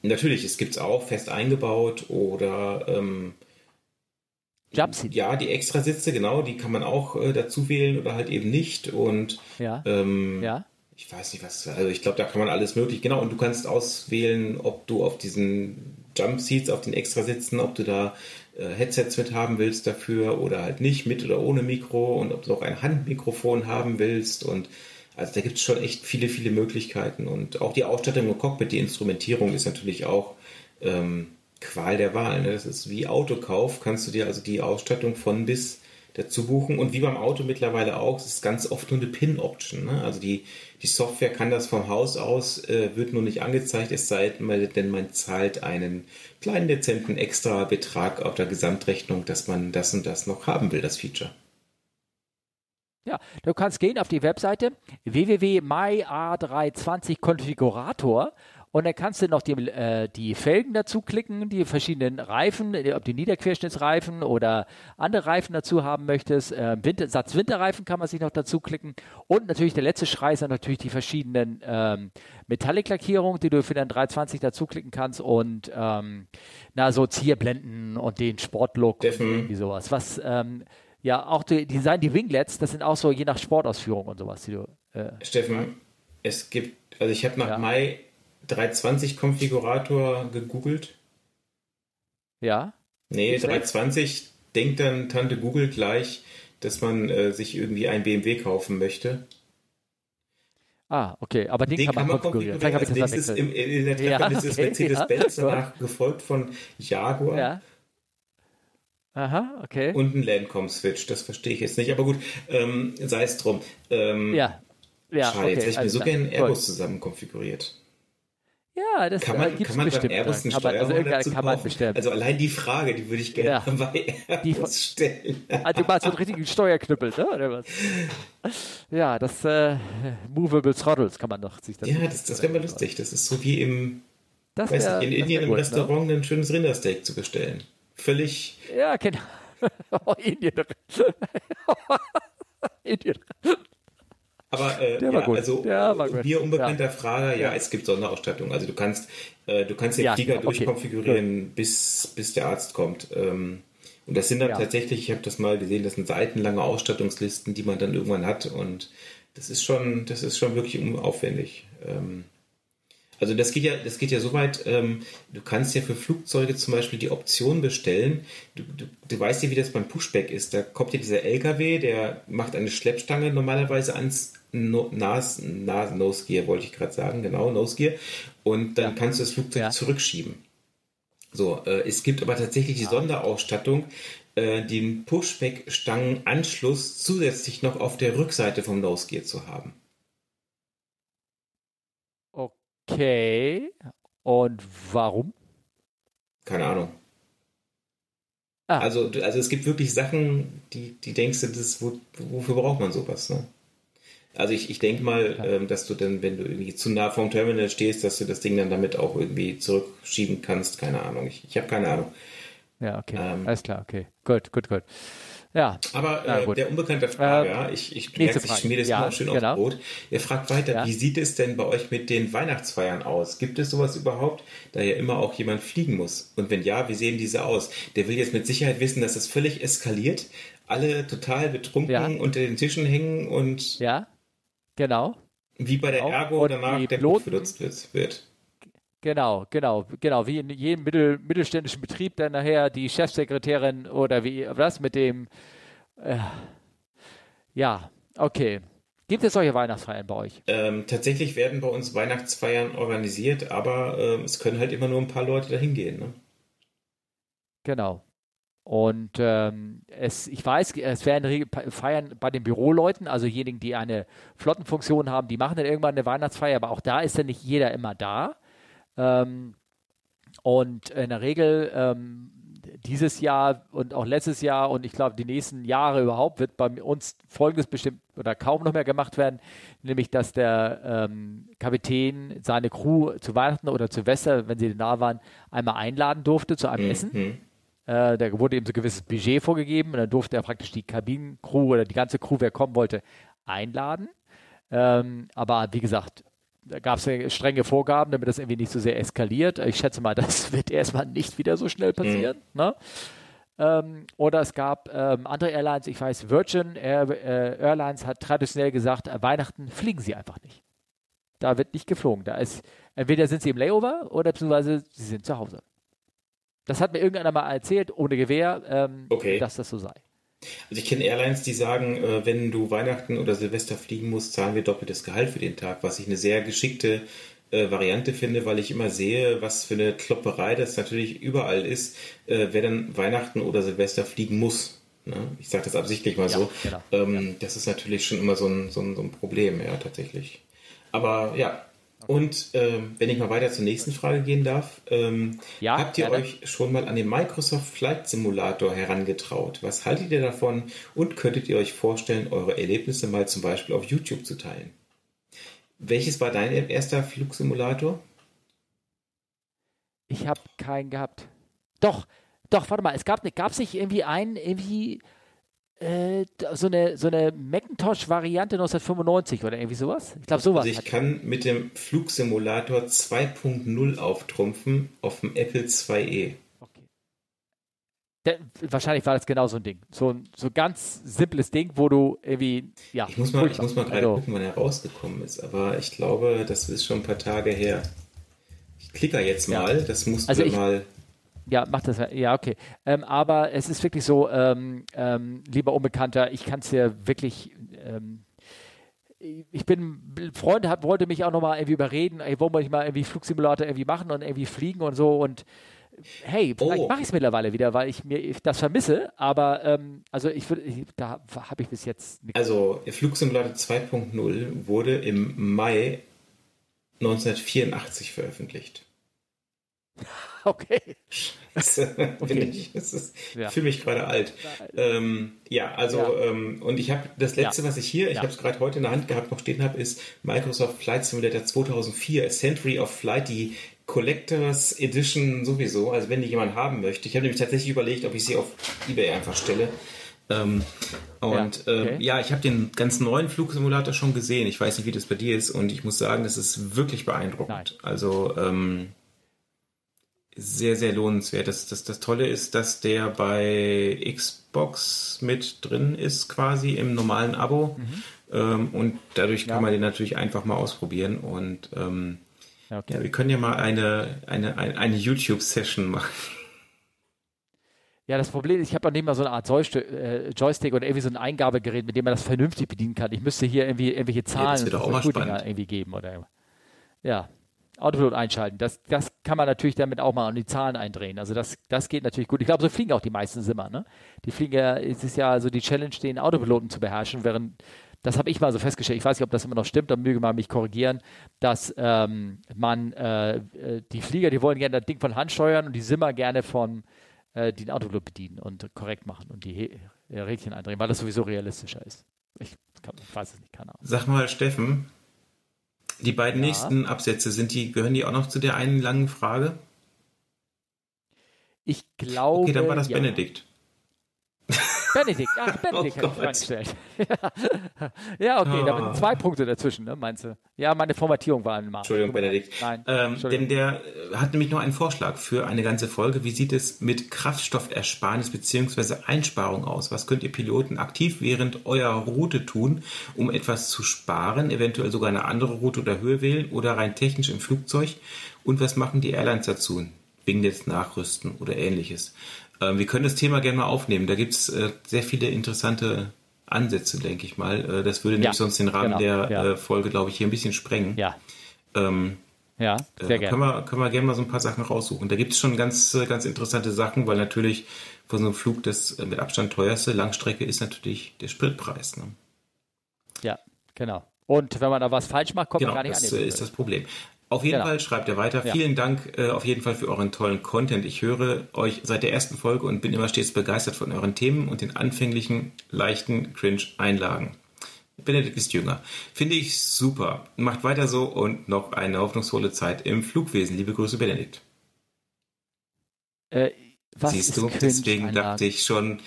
natürlich, es gibt es auch fest eingebaut oder ähm, Jumpseat. Ja, die Extrasitze, genau, die kann man auch äh, dazu wählen oder halt eben nicht. Und ja. Ähm, ja. ich weiß nicht was, also ich glaube, da kann man alles möglich, genau, und du kannst auswählen, ob du auf diesen Jumpseats, auf den Extrasitzen, ob du da äh, Headsets mit haben willst dafür oder halt nicht, mit oder ohne Mikro und ob du auch ein Handmikrofon haben willst und also da gibt es schon echt viele, viele Möglichkeiten und auch die Ausstattung im Cockpit, die Instrumentierung ist natürlich auch ähm, Qual der Wahl. Ne? Das ist wie Autokauf, kannst du dir also die Ausstattung von bis dazu buchen. Und wie beim Auto mittlerweile auch, es ist ganz oft nur eine Pin-Option. Ne? Also die, die Software kann das vom Haus aus, äh, wird nur nicht angezeigt, es sei denn, man zahlt einen kleinen dezenten extra Betrag auf der Gesamtrechnung, dass man das und das noch haben will, das Feature. Ja, du kannst gehen auf die Webseite www.mya320 Konfigurator und dann kannst du noch die, äh, die Felgen dazu klicken, die verschiedenen Reifen, ob die Niederquerschnittsreifen oder andere Reifen dazu haben möchtest. Äh, Winter, Satz Winterreifen kann man sich noch dazu klicken. Und natürlich der letzte Schrei sind natürlich die verschiedenen ähm, Metallic-Lackierungen, die du für den 320 dazu klicken kannst und ähm, na, so Zierblenden und den Sportlook Deffen. und irgendwie sowas. Was ähm, ja auch die Design, die Winglets, das sind auch so je nach Sportausführung und sowas, die du. Äh, Steffen, es gibt, also ich habe nach ja. Mai 320 Konfigurator gegoogelt? Ja. Nee, 320 denkt dann Tante Google gleich, dass man äh, sich irgendwie ein BMW kaufen möchte. Ah, okay, aber den, den kann, man, kann man konfigurieren. Vielleicht habe ich das nächstes im, in der Treffer ja, ist Mercedes-Benz, ja. danach gefolgt von Jaguar. Ja. Aha, okay. Und ein Landcom-Switch, das verstehe ich jetzt nicht, aber gut, ähm, sei es drum. Ähm, ja. ja. Schade, okay, jetzt hätte ich mir so gerne einen Airbus zusammen konfiguriert. Ja, das kann man, kann man bestimmt. beim Airbus einen kann man, also dazu kann man bestimmt. Also allein die Frage, die würde ich gerne ja. bei Airbus stellen. Also du machst so einen richtigen Steuerknüppel, ne? Oder was? Ja, das äh, Movable Throttles kann man doch sich das. Ja, das, das wäre mal lustig. Das ist so wie im das wär, nicht, in Indien im gut, Restaurant ne? ein schönes Rindersteak zu bestellen. Völlig. Ja, genau. Oh, Indien. Indien. Aber äh, ja, also mir unbekannter ja. Frage, ja, es gibt Sonderausstattung. Also du kannst, äh, du kannst den ja, Flieger okay. durchkonfigurieren, bis, bis der Arzt kommt. Ähm, und das sind dann tatsächlich, ich habe das mal gesehen, das sind seitenlange Ausstattungslisten, die man dann irgendwann hat. Und das ist schon, das ist schon wirklich aufwendig. Ähm, also das geht ja, das geht ja so weit, ähm, du kannst ja für Flugzeuge zum Beispiel die Option bestellen. Du, du, du weißt ja, wie das beim Pushback ist. Da kommt ja dieser LKW, der macht eine Schleppstange normalerweise ans no, Nas, Nas, Nose Gear, wollte ich gerade sagen, genau, Nose Gear. Und dann ja. kannst du das Flugzeug ja. zurückschieben. So, äh, es gibt aber tatsächlich die. Sonderausstattung, äh, den Pushback-Stangenanschluss zusätzlich noch auf der Rückseite vom Nose Gear zu haben. Okay. Und warum? Keine Ahnung. Ah. Also, also es gibt wirklich Sachen, die, die denkst du, das, wo, wofür braucht man sowas? Ne? Also ich, ich denke mal, ja. ähm, dass du dann, wenn du irgendwie zu nah vom Terminal stehst, dass du das Ding dann damit auch irgendwie zurückschieben kannst. Keine Ahnung. Ich, ich habe keine Ahnung. Ja, okay. Ähm, Alles klar, okay. Gut, gut, gut. Ja. Aber äh, der unbekannte Frage, äh, ja, ich, ich, merke, ich schmier das ja, immer schön genau. aufs Brot. Er fragt weiter, ja. wie sieht es denn bei euch mit den Weihnachtsfeiern aus? Gibt es sowas überhaupt, da ja immer auch jemand fliegen muss? Und wenn ja, wie sehen diese aus? Der will jetzt mit Sicherheit wissen, dass das völlig eskaliert, alle total betrunken ja. unter den Tischen hängen und ja, genau. Wie bei der Ergo danach der Blut benutzt wird. Genau, genau, genau. Wie in jedem mittel, mittelständischen Betrieb dann nachher die Chefsekretärin oder wie was mit dem. Äh, ja, okay. Gibt es solche Weihnachtsfeiern bei euch? Ähm, tatsächlich werden bei uns Weihnachtsfeiern organisiert, aber äh, es können halt immer nur ein paar Leute dahin gehen. Ne? Genau. Und ähm, es, ich weiß, es werden Feiern bei den Büroleuten, also diejenigen, die eine Flottenfunktion haben, die machen dann irgendwann eine Weihnachtsfeier, aber auch da ist dann nicht jeder immer da. Ähm, und in der Regel ähm, dieses Jahr und auch letztes Jahr und ich glaube die nächsten Jahre überhaupt wird bei uns Folgendes bestimmt oder kaum noch mehr gemacht werden, nämlich dass der ähm, Kapitän seine Crew zu Weihnachten oder zu Silvester, wenn sie da waren, einmal einladen durfte zu einem mhm. Essen. Äh, da wurde ihm so ein gewisses Budget vorgegeben und dann durfte er praktisch die Kabinencrew oder die ganze Crew, wer kommen wollte, einladen. Ähm, aber wie gesagt, da gab es strenge Vorgaben, damit das irgendwie nicht so sehr eskaliert. Ich schätze mal, das wird erstmal nicht wieder so schnell passieren. Mhm. Ne? Ähm, oder es gab ähm, andere Airlines, ich weiß, Virgin Air, äh, Airlines hat traditionell gesagt, äh, Weihnachten fliegen sie einfach nicht. Da wird nicht geflogen. Da ist, entweder sind sie im Layover oder beziehungsweise sie sind zu Hause. Das hat mir irgendeiner mal erzählt, ohne Gewehr, ähm, okay. dass das so sei. Also ich kenne Airlines, die sagen, äh, wenn du Weihnachten oder Silvester fliegen musst, zahlen wir doppeltes Gehalt für den Tag, was ich eine sehr geschickte äh, Variante finde, weil ich immer sehe, was für eine Klopperei das natürlich überall ist, äh, wer dann Weihnachten oder Silvester fliegen muss. Ne? Ich sage das absichtlich mal ja, so. Genau. Ähm, ja. Das ist natürlich schon immer so ein, so, ein, so ein Problem, ja, tatsächlich. Aber ja, und ähm, wenn ich mal weiter zur nächsten Frage gehen darf, ähm, ja, habt ihr gerne. euch schon mal an den Microsoft Flight Simulator herangetraut? Was haltet ihr davon und könntet ihr euch vorstellen, eure Erlebnisse mal zum Beispiel auf YouTube zu teilen? Welches war dein erster Flugsimulator? Ich habe keinen gehabt. Doch, doch, warte mal, es gab, gab es nicht irgendwie einen, irgendwie äh, so eine, so eine Macintosh-Variante 1995 oder irgendwie sowas? Ich glaube, sowas. Also ich kann mit dem Flugsimulator 2.0 auftrumpfen auf dem Apple IIe. Okay. Der, wahrscheinlich war das genau so ein Ding. So ein so ganz simples Ding, wo du irgendwie, ja. Ich muss mal, ich muss mal gerade also, gucken, wann er rausgekommen ist, aber ich glaube, das ist schon ein paar Tage her. Ich klicke jetzt mal, ja. das musst also du ich, mal ja, macht das. Ja, okay. Ähm, aber es ist wirklich so, ähm, ähm, lieber Unbekannter, ich kann es dir wirklich. Ähm, ich bin, Freunde hat, wollte mich auch nochmal irgendwie überreden, ey, wollen wir nicht mal irgendwie Flugsimulator irgendwie machen und irgendwie fliegen und so und hey, vielleicht oh. mache ich es mittlerweile wieder, weil ich mir das vermisse, aber ähm, also ich würde, da habe ich bis jetzt nichts. Also Flugsimulator 2.0 wurde im Mai 1984 veröffentlicht. Okay. okay. Ich, ja. fühle mich gerade alt. Ähm, ja, also ja. Ähm, und ich habe das letzte, ja. was ich hier, ich habe es gerade heute in der Hand gehabt, noch stehen habe, ist Microsoft Flight Simulator 2004, A Century of Flight, die Collectors Edition sowieso. Also wenn die jemand haben möchte, ich habe nämlich tatsächlich überlegt, ob ich sie auf eBay einfach stelle. Ähm, und ja, okay. äh, ja, ich habe den ganz neuen Flugsimulator schon gesehen. Ich weiß nicht, wie das bei dir ist und ich muss sagen, das ist wirklich beeindruckend. Nein. Also ähm, sehr, sehr lohnenswert. Das, das, das Tolle ist, dass der bei Xbox mit drin ist, quasi im normalen Abo. Mhm. Ähm, und dadurch kann ja. man den natürlich einfach mal ausprobieren. Und ähm, okay. ja, wir können ja mal eine, eine, eine, eine YouTube-Session machen. Ja, das Problem ist, ich habe auch nicht mal so eine Art äh, Joystick oder irgendwie so ein Eingabegerät, mit dem man das vernünftig bedienen kann. Ich müsste hier irgendwie irgendwelche Zahlen ja, irgendwie geben oder ja. Autopilot einschalten. Das, das kann man natürlich damit auch mal an die Zahlen eindrehen. Also das, das geht natürlich gut. Ich glaube, so fliegen auch die meisten Simmer. Ne? Die fliegen ja, es ist ja so die Challenge, den Autopiloten zu beherrschen, während das habe ich mal so festgestellt, ich weiß nicht, ob das immer noch stimmt, dann möge man mich korrigieren, dass ähm, man äh, äh die Flieger, die wollen gerne das Ding von Hand steuern und die Simmer gerne von äh, den Autopilot bedienen und korrekt machen und die He Rädchen eindrehen, weil das sowieso realistischer ist. Ich, ich weiß es nicht, keine Ahnung. Sag mal, Steffen, die beiden ja. nächsten Absätze, sind die, gehören die auch noch zu der einen langen Frage? Ich glaube. Okay, dann war das ja. Benedikt. Benedikt, ach, Benedikt oh hat die Frage gestellt. ja, okay, oh. da sind zwei Punkte dazwischen, ne, meinst du? Ja, meine Formatierung war einmal. Entschuldigung, Benedikt. Nein. Ähm, denn der äh, hat nämlich noch einen Vorschlag für eine ganze Folge. Wie sieht es mit Kraftstoffersparnis bzw. Einsparung aus? Was könnt ihr Piloten aktiv während eurer Route tun, um etwas zu sparen, eventuell sogar eine andere Route oder Höhe wählen oder rein technisch im Flugzeug? Und was machen die Airlines dazu? Wegen des Nachrüsten oder ähnliches. Ähm, wir können das Thema gerne mal aufnehmen. Da gibt es äh, sehr viele interessante Ansätze, denke ich mal. Äh, das würde ja, nämlich sonst den Rahmen genau, der ja. äh, Folge, glaube ich, hier ein bisschen sprengen. Ja. Ähm, ja, äh, sehr gerne. Können wir, können wir gerne mal so ein paar Sachen raussuchen. Da gibt es schon ganz, äh, ganz interessante Sachen, weil natürlich von so einem Flug das äh, mit Abstand teuerste Langstrecke ist natürlich der Spritpreis. Ne? Ja, genau. Und wenn man da was falsch macht, kommt genau, man gar nicht das, an. Das ist das Problem. Auf jeden genau. Fall schreibt er weiter. Ja. Vielen Dank äh, auf jeden Fall für euren tollen Content. Ich höre euch seit der ersten Folge und bin immer stets begeistert von euren Themen und den anfänglichen, leichten Cringe-Einlagen. Benedikt ist jünger. Finde ich super. Macht weiter so und noch eine hoffnungsvolle Zeit im Flugwesen. Liebe Grüße, Benedikt. Äh, Siehst du, deswegen dachte ich schon.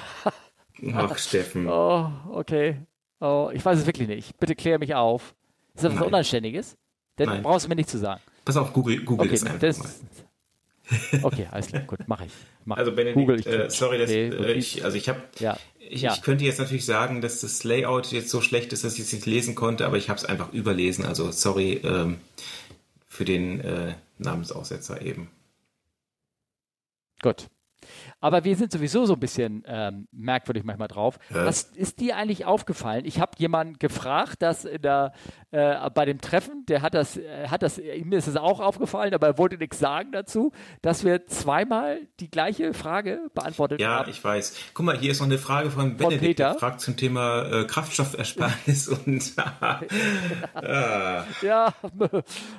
Ach, Steffen. Oh, okay. Oh, ich weiß es wirklich nicht. Bitte klär mich auf. Ist das was Unanständiges? Das Nein. brauchst du mir nicht zu sagen. Pass auf, Google, Google okay, einfach das. Okay, alles klar, gut, mache ich. Mach also Benedikt, Google, ich, äh, sorry, dass, okay, äh, ich, also ich habe, ja. ich, ja. ich, könnte jetzt natürlich sagen, dass das Layout jetzt so schlecht ist, dass ich es nicht lesen konnte, aber ich habe es einfach überlesen. Also sorry ähm, für den äh, Namensaussetzer eben. Gut. Aber wir sind sowieso so ein bisschen ähm, merkwürdig manchmal drauf. Ja. Was ist dir eigentlich aufgefallen? Ich habe jemanden gefragt, dass der, äh, bei dem Treffen, der hat das, äh, hat das, mir ist es auch aufgefallen, aber er wollte nichts sagen dazu, dass wir zweimal die gleiche Frage beantwortet ja, haben. Ja, ich weiß. Guck mal, hier ist noch eine Frage von Benedikt, von Peter. fragt zum Thema äh, Kraftstoffersparnis und ah. ja,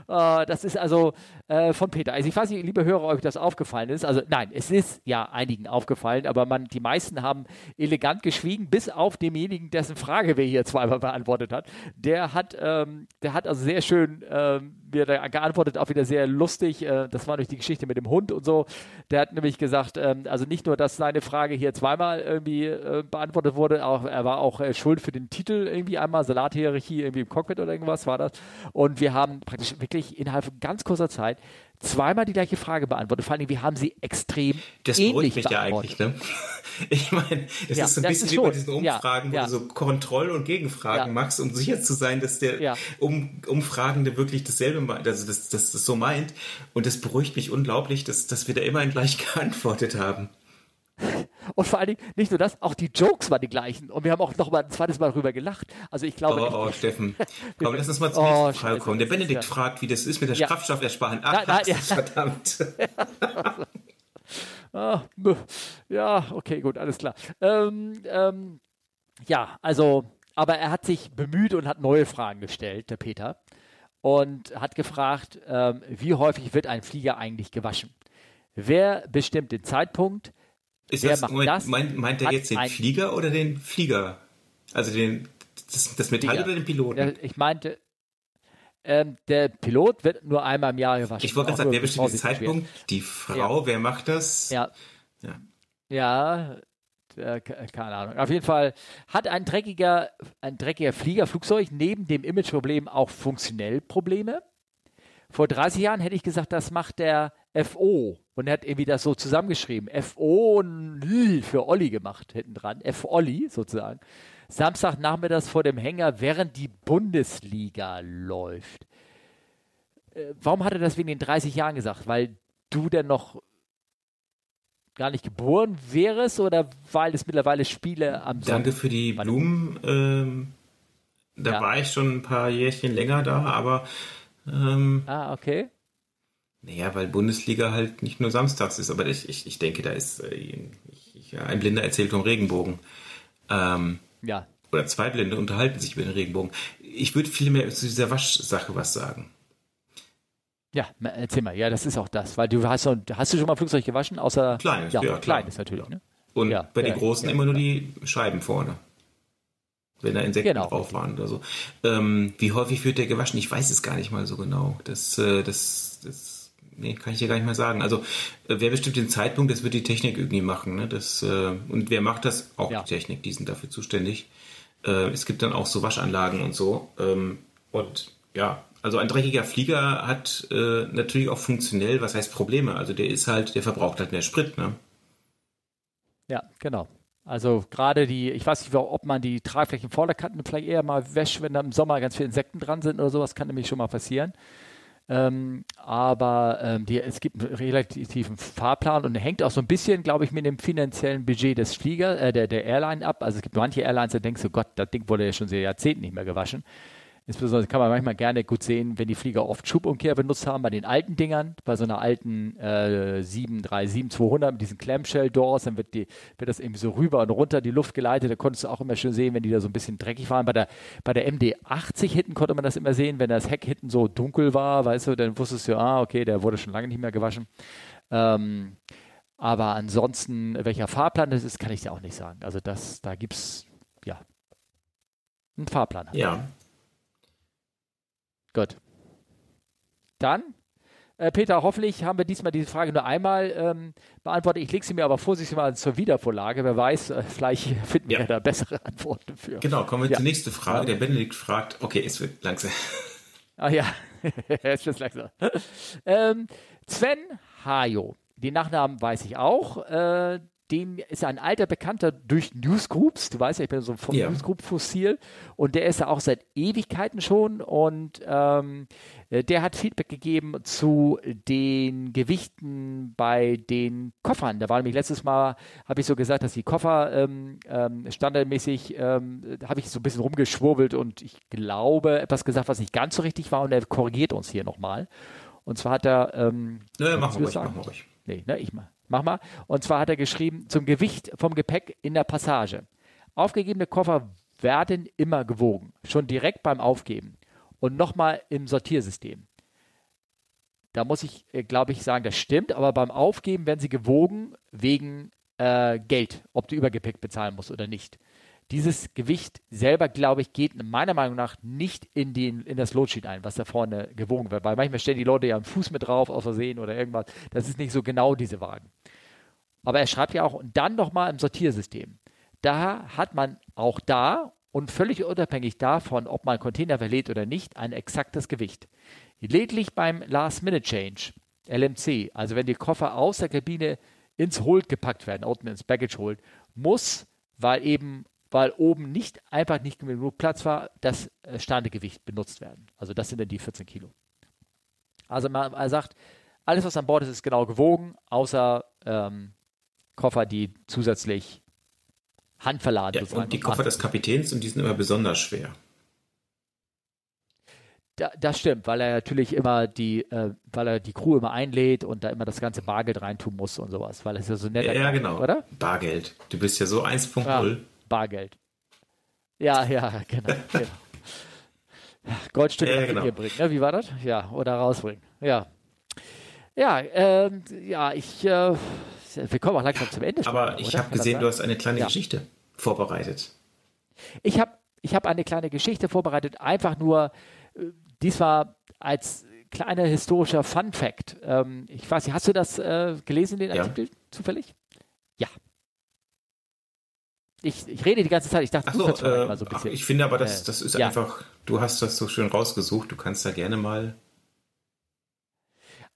äh, das ist also äh, von Peter. Also ich weiß nicht, liebe Hörer, euch das aufgefallen ist. Also nein, es ist ja einigen aufgefallen, aber man, die meisten haben elegant geschwiegen, bis auf demjenigen, dessen Frage wir hier zweimal beantwortet hat. Der hat, ähm, der hat also sehr schön ähm, mir geantwortet, auch wieder sehr lustig. Äh, das war durch die Geschichte mit dem Hund und so. Der hat nämlich gesagt, ähm, also nicht nur, dass seine Frage hier zweimal irgendwie äh, beantwortet wurde, auch, er war auch äh, schuld für den Titel irgendwie einmal, Salathierarchie irgendwie im Cockpit oder irgendwas war das. Und wir haben praktisch wirklich innerhalb von ganz kurzer Zeit zweimal die gleiche Frage beantwortet. Vor allem, wir haben sie extrem das ähnlich mich beantwortet. ja eigentlich, ne? Ich meine, es ja, ist so ein bisschen wie bei diesen Umfragen, ja, ja. wo du so Kontroll- und Gegenfragen machst, um sicher zu sein, dass der um, Umfragende wirklich dasselbe meint, also das, das, das so meint. Und das beruhigt mich unglaublich, dass, dass wir da immerhin gleich geantwortet haben. Und vor allen Dingen, nicht nur das, auch die Jokes waren die gleichen. Und wir haben auch noch mal ein zweites Mal drüber gelacht. Also ich glaube. Oh, oh Steffen. Komm, lass uns mal zur oh, nächsten Frage kommen. Der Benedikt ja. fragt, wie das ist mit der ja. Kraftstoffersparung. Ach, nein, nein, ja. verdammt. ah, ja, okay, gut, alles klar. Ähm, ähm, ja, also, aber er hat sich bemüht und hat neue Fragen gestellt, der Peter. Und hat gefragt, ähm, wie häufig wird ein Flieger eigentlich gewaschen? Wer bestimmt den Zeitpunkt? Ist Wer das, macht Moment, das? Meint, meint er jetzt den Flieger oder den Flieger? Also den, das, das Metall Flieger. oder den Piloten? Ja, ich meinte, ähm, der Pilot wird nur einmal im Jahr gewaschen. Ich wollte gerade sagen, wer bestimmt den Zeitpunkt? Die Frau, ja. wer macht das? Ja. Ja, ja äh, keine Ahnung. Auf jeden Fall hat ein dreckiger, ein dreckiger Fliegerflugzeug neben dem Imageproblem auch funktionell Probleme. Vor 30 Jahren hätte ich gesagt, das macht der FO. Und er hat irgendwie das so zusammengeschrieben. FO für Olli gemacht, hinten dran. F-Olli sozusagen. Samstag nachmittags vor dem Hänger, während die Bundesliga läuft. Äh, warum hat er das wegen den 30 Jahren gesagt? Weil du denn noch gar nicht geboren wärst oder weil es mittlerweile Spiele am Danke Sonntag für die Blumen. Ähm, da ja. war ich schon ein paar Jährchen länger da, aber ähm, ah, okay. Naja, weil Bundesliga halt nicht nur samstags ist, aber ich, ich, ich denke, da ist äh, ich, ein Blinder erzählt vom Regenbogen. Ähm, ja. Oder zwei Blinde unterhalten sich über den Regenbogen. Ich würde viel mehr zu dieser Waschsache was sagen. Ja, erzähl mal. Ja, das ist auch das, weil du hast, hast du schon mal Flugzeug gewaschen, außer kleines, ja, ja klein ist natürlich. Ne? Und ja, bei den großen immer nur die Scheiben vorne wenn da Insekten genau. drauf waren oder so. Ähm, wie häufig wird der gewaschen? Ich weiß es gar nicht mal so genau. Das, äh, das, das nee, kann ich dir gar nicht mal sagen. Also äh, wer bestimmt den Zeitpunkt, das wird die Technik irgendwie machen. Ne? Das, äh, und wer macht das? Auch ja. die Technik, die sind dafür zuständig. Äh, es gibt dann auch so Waschanlagen und so. Ähm, und ja, also ein dreckiger Flieger hat äh, natürlich auch funktionell, was heißt Probleme? Also der ist halt, der verbraucht halt mehr Sprit, ne? Ja, genau. Also gerade die, ich weiß nicht, ob man die Tragflächen Vorderkanten vielleicht eher mal wäscht, wenn da im Sommer ganz viele Insekten dran sind oder sowas, kann nämlich schon mal passieren. Ähm, aber ähm, die, es gibt einen relativen Fahrplan und hängt auch so ein bisschen, glaube ich, mit dem finanziellen Budget des Flieger, äh, der, der Airline ab. Also es gibt manche Airlines, da denkst du, Gott, das Ding wurde ja schon seit Jahrzehnten nicht mehr gewaschen. Insbesondere kann man manchmal gerne gut sehen, wenn die Flieger oft Schubumkehr benutzt haben bei den alten Dingern, bei so einer alten äh, 737-200 mit diesen Clamshell-Doors, dann wird, die, wird das irgendwie so rüber und runter die Luft geleitet. Da konntest du auch immer schön sehen, wenn die da so ein bisschen dreckig waren. Bei der, bei der MD-80 hinten konnte man das immer sehen, wenn das Heck hinten so dunkel war, weißt du, dann wusstest du, ah, okay, der wurde schon lange nicht mehr gewaschen. Ähm, aber ansonsten, welcher Fahrplan das ist, kann ich dir auch nicht sagen. Also das, da gibt es, ja, einen Fahrplan. Ja. Gut. Dann, äh, Peter, hoffentlich haben wir diesmal diese Frage nur einmal ähm, beantwortet. Ich lege sie mir aber vorsichtig mal zur Wiedervorlage. Wer weiß, äh, vielleicht finden ja. wir da bessere Antworten für. Genau, kommen wir ja. zur nächsten Frage. Der Benedikt fragt, okay, es wird langsam. Ah ja, es wird langsam. ähm, Sven Hajo, den Nachnamen weiß ich auch. Äh, den ist ein alter Bekannter durch Newsgroups. Du weißt ja, ich bin so ein ja. Newsgroup-Fossil und der ist ja auch seit Ewigkeiten schon und ähm, äh, der hat Feedback gegeben zu den Gewichten bei den Koffern. Da war nämlich letztes Mal, habe ich so gesagt, dass die Koffer ähm, ähm, standardmäßig, ähm, habe ich so ein bisschen rumgeschwurbelt und ich glaube etwas gesagt, was nicht ganz so richtig war und er korrigiert uns hier nochmal. Und zwar hat er. Ähm, ne, machen wir ruhig, machen wir ruhig. Nee, ne, ich mal. Mach mal. Und zwar hat er geschrieben, zum Gewicht vom Gepäck in der Passage. Aufgegebene Koffer werden immer gewogen, schon direkt beim Aufgeben und nochmal im Sortiersystem. Da muss ich, äh, glaube ich, sagen, das stimmt, aber beim Aufgeben werden sie gewogen wegen äh, Geld, ob du Übergepäck bezahlen musst oder nicht. Dieses Gewicht selber, glaube ich, geht meiner Meinung nach nicht in, den, in das Loadsheet ein, was da vorne gewogen wird. Weil manchmal stellen die Leute ja einen Fuß mit drauf, aus Versehen oder irgendwas. Das ist nicht so genau diese Wagen. Aber er schreibt ja auch, und dann nochmal im Sortiersystem. Da hat man auch da und völlig unabhängig davon, ob man Container verlädt oder nicht, ein exaktes Gewicht. Lediglich beim Last-Minute-Change, LMC, also wenn die Koffer aus der Kabine ins Hold gepackt werden, unten ins Baggage Hold, muss, weil eben weil oben nicht einfach nicht genug Platz war, das äh, Standegewicht benutzt werden. Also das sind dann die 14 Kilo. Also man, er sagt, alles was an Bord ist, ist genau gewogen, außer ähm, Koffer, die zusätzlich handverladen ja, Und die Koffer des Kapitäns und die sind immer besonders schwer. Da, das stimmt, weil er natürlich immer die, äh, weil er die Crew immer einlädt und da immer das ganze Bargeld reintun muss und sowas, weil es ja so nett ist. Ja, genau. Oder? Bargeld. Du bist ja so 1.0. Ja. Bargeld. Ja, ja, genau. genau. Goldstücke ja, genau. bringen, ne? Wie war das? Ja, oder rausbringen. Ja. Ja, ähm, ja, ich, äh, wir kommen auch langsam zum Ende. Aber ich habe gesehen, du hast eine kleine ja. Geschichte vorbereitet. Ich habe ich hab eine kleine Geschichte vorbereitet, einfach nur, äh, dies war als kleiner historischer Fun Fact. Ähm, ich weiß nicht, hast du das äh, gelesen, den Artikel, zufällig? Ja, ich, ich rede die ganze Zeit, ich dachte, so, äh, mal so ein bisschen. Ich finde aber, das, äh, das ist ja. einfach, du hast das so schön rausgesucht, du kannst da gerne mal.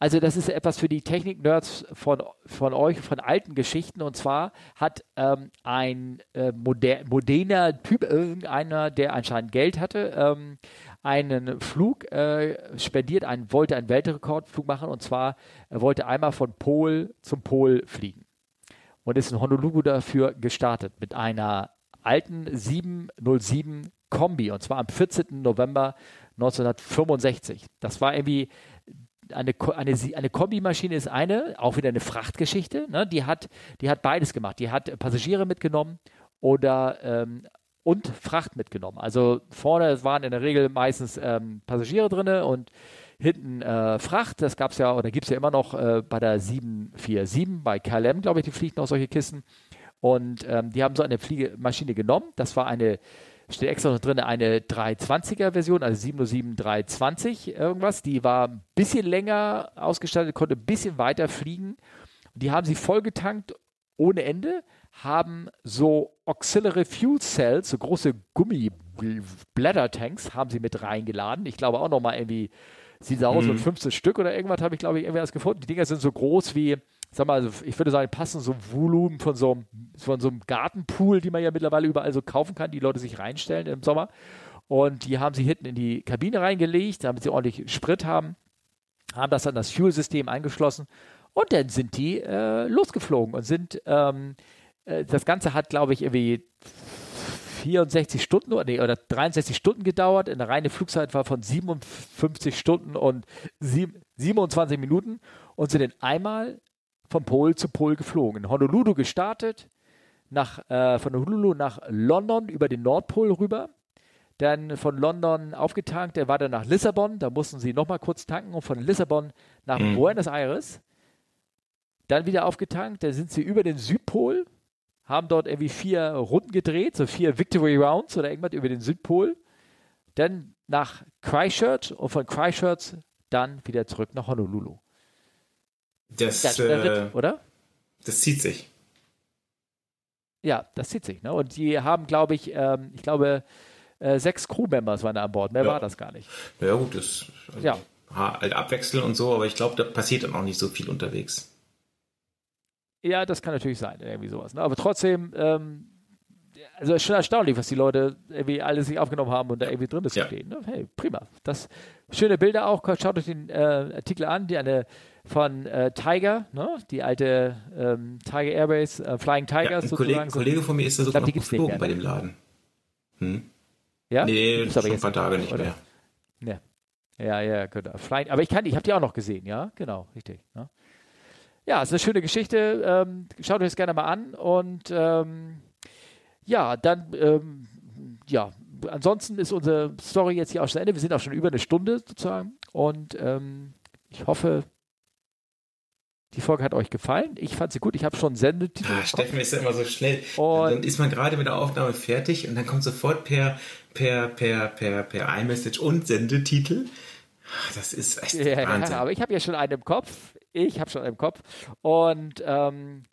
Also das ist etwas für die Technik-Nerds von, von euch, von alten Geschichten. Und zwar hat ähm, ein äh, moder moderner Typ, irgendeiner, der anscheinend Geld hatte, ähm, einen Flug äh, spendiert, einen, wollte einen Weltrekordflug machen. Und zwar, er wollte einmal von Pol zum Pol fliegen und ist in Honolulu dafür gestartet mit einer alten 707 Kombi und zwar am 14. November 1965. Das war irgendwie eine, eine, eine Kombimaschine ist eine, auch wieder eine Frachtgeschichte. Ne? Die, hat, die hat beides gemacht. Die hat Passagiere mitgenommen oder ähm, und Fracht mitgenommen. Also vorne waren in der Regel meistens ähm, Passagiere drin und hinten äh, Fracht, das gab es ja oder gibt es ja immer noch äh, bei der 747, bei KLM, glaube ich, die fliegen noch solche Kisten. Und ähm, die haben so eine Fliegemaschine genommen. Das war eine, steht extra noch drin, eine 320er Version, also 707 320 irgendwas. Die war ein bisschen länger ausgestattet, konnte ein bisschen weiter fliegen. Die haben sie vollgetankt ohne Ende, haben so Auxiliary Fuel Cells, so große Gummi-Blättertanks, haben sie mit reingeladen. Ich glaube auch nochmal irgendwie Sieht aus, mhm. so 15 Stück oder irgendwas habe ich, glaube ich, irgendwie erst gefunden. Die Dinger sind so groß wie, sag mal, also ich würde sagen, passen so Volumen von so, von so einem Gartenpool, die man ja mittlerweile überall so kaufen kann, die Leute sich reinstellen im Sommer. Und die haben sie hinten in die Kabine reingelegt, damit sie ordentlich Sprit haben, haben das an das Fuel-System angeschlossen und dann sind die äh, losgeflogen und sind, ähm, äh, das Ganze hat, glaube ich, irgendwie 64 Stunden nee, oder 63 Stunden gedauert. Eine reine Flugzeit war von 57 Stunden und 27 Minuten und sind dann einmal von Pol zu Pol geflogen. In Honolulu gestartet, nach, äh, von Honolulu nach London über den Nordpol rüber. Dann von London aufgetankt, er war dann nach Lissabon, da mussten sie nochmal kurz tanken und von Lissabon nach mhm. Buenos Aires. Dann wieder aufgetankt, dann sind sie über den Südpol haben dort irgendwie vier Runden gedreht, so vier Victory Rounds oder irgendwas über den Südpol. Dann nach Christchurch und von Christchurch dann wieder zurück nach Honolulu. Das, das äh, oder? Das zieht sich. Ja, das zieht sich. Ne? Und die haben, glaube ich, ähm, ich glaube, äh, sechs Crewmembers waren da an Bord. Mehr ja. war das gar nicht. Ja, gut, das also, ja. halt abwechseln und so, aber ich glaube, da passiert dann auch nicht so viel unterwegs. Ja, das kann natürlich sein, irgendwie sowas. Ne? Aber trotzdem, ähm, also ist schon erstaunlich, was die Leute irgendwie alles sich aufgenommen haben und da irgendwie drin ist ja. stehen. Ne? Hey, prima. Das schöne Bilder auch. Schaut euch den äh, Artikel an, die eine von äh, Tiger, ne? die alte ähm, Tiger Airways, äh, Flying Tigers ja, ein sozusagen. Kollege, Kollege von mir ist da sogar glaub, noch geflogen bei dem Laden. Hm? Ja? Nee, das schon ein paar Tage nicht oder? mehr. Ja, ja, ja, genau. Flying, aber ich kann, ich habe die auch noch gesehen, ja, genau, richtig. Ne? Ja, es ist eine schöne Geschichte. Ähm, schaut euch das gerne mal an und ähm, ja, dann, ähm, ja, ansonsten ist unsere Story jetzt hier auch schon Ende. Wir sind auch schon über eine Stunde sozusagen und ähm, ich hoffe, die Folge hat euch gefallen. Ich fand sie gut. Ich habe schon Sendetitel. Ah, Steffen ist ja immer so schnell. Und dann ist man gerade mit der Aufnahme fertig und dann kommt sofort per, per, per, per, per iMessage und Sendetitel. Ah, das ist echt ja, Wahnsinn. Ja, aber ich habe ja schon einen im Kopf. Ich habe schon einen im Kopf. Und ähm,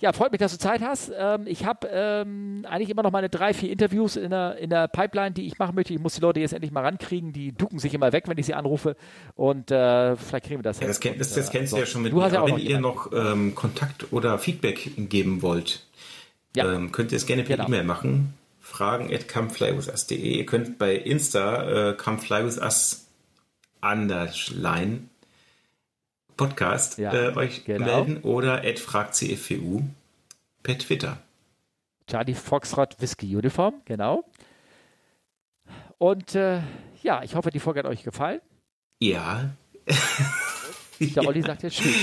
ja, freut mich, dass du Zeit hast. Ähm, ich habe ähm, eigentlich immer noch meine drei, vier Interviews in der, in der Pipeline, die ich machen möchte. Ich muss die Leute jetzt endlich mal rankriegen. Die ducken sich immer weg, wenn ich sie anrufe. Und äh, vielleicht kriegen wir das. Ja, das, kenn, das, das kennst du ja schon mit du mir. Ja wenn ihr noch ähm, Kontakt oder Feedback geben wollt, ja. Ähm, könnt ihr es gerne per genau. E-Mail machen. Fragen at comeflywithus.de. Ihr könnt bei Insta äh, comeflywithus underline Podcast ja, äh, euch genau. melden oder at fragcfwu per Twitter. Charlie Foxtrot Whisky Uniform, genau. Und äh, ja, ich hoffe, die Folge hat euch gefallen. Ja. Der Olli sagt jetzt Tschüss.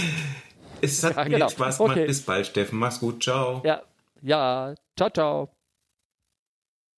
Es hat ja, mir genau. Spaß gemacht. Okay. Bis bald, Steffen. Mach's gut. Ciao. Ja, ja. Ciao, ciao.